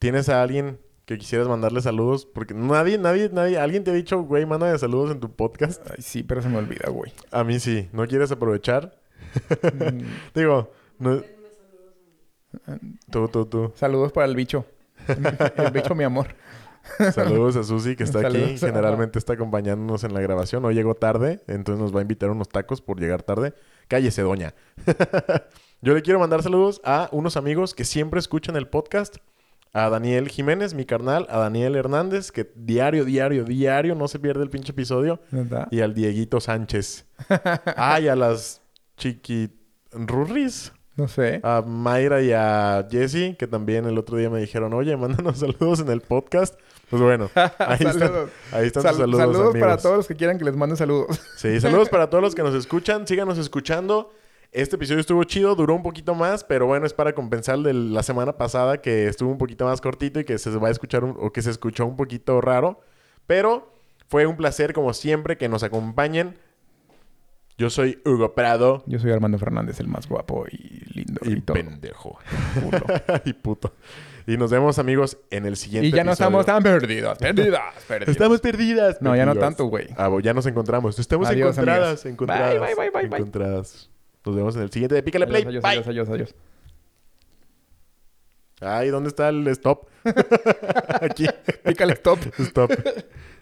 ¿tienes a alguien que quisieras mandarle saludos? Porque nadie, nadie, nadie, alguien te ha dicho, güey, mándame saludos en tu podcast. Ay, sí, pero se me olvida, güey. A mí sí. ¿No quieres aprovechar? Mm, Digo, no... Tú, tú, tú. Saludos para el bicho. El bicho, mi amor. Saludos a Susi, que está aquí. Generalmente está acompañándonos en la grabación. Hoy llegó tarde, entonces nos va a invitar unos tacos por llegar tarde. Cállese, doña. Yo le quiero mandar saludos a unos amigos que siempre escuchan el podcast. A Daniel Jiménez, mi carnal. A Daniel Hernández, que diario, diario, diario no se pierde el pinche episodio. ¿Verdad? Y al Dieguito Sánchez. Ah, y a las chiquirurris. No sé. A Mayra y a Jesse, que también el otro día me dijeron, oye, mándanos saludos en el podcast. Pues bueno, ahí están, Saludos. ahí están Sal- sus saludos, saludos para todos los que quieran que les mande saludos. Sí, saludos para todos los que nos escuchan. Síganos escuchando. Este episodio estuvo chido, duró un poquito más, pero bueno, es para compensar de la semana pasada que estuvo un poquito más cortito y que se va a escuchar un- o que se escuchó un poquito raro. Pero fue un placer, como siempre, que nos acompañen. Yo soy Hugo Prado. Yo soy Armando Fernández, el más guapo y lindo y, pendejo. Y puto. Y nos vemos, amigos, en el siguiente Y ya no estamos tan perdidos. Perdidas. Perdidas. Estamos perdidas. No, ya no tanto, güey. Ah, ya nos encontramos. Estamos Adiós, encontradas, amigas. encontradas. Bye, bye, bye, bye, bye. Encontradas. Nos vemos en el siguiente de Pícale Play. Adiós, Bye. adiós, adiós, adiós. Ay, ¿dónde está el stop? Aquí. Pícale stop. Stop.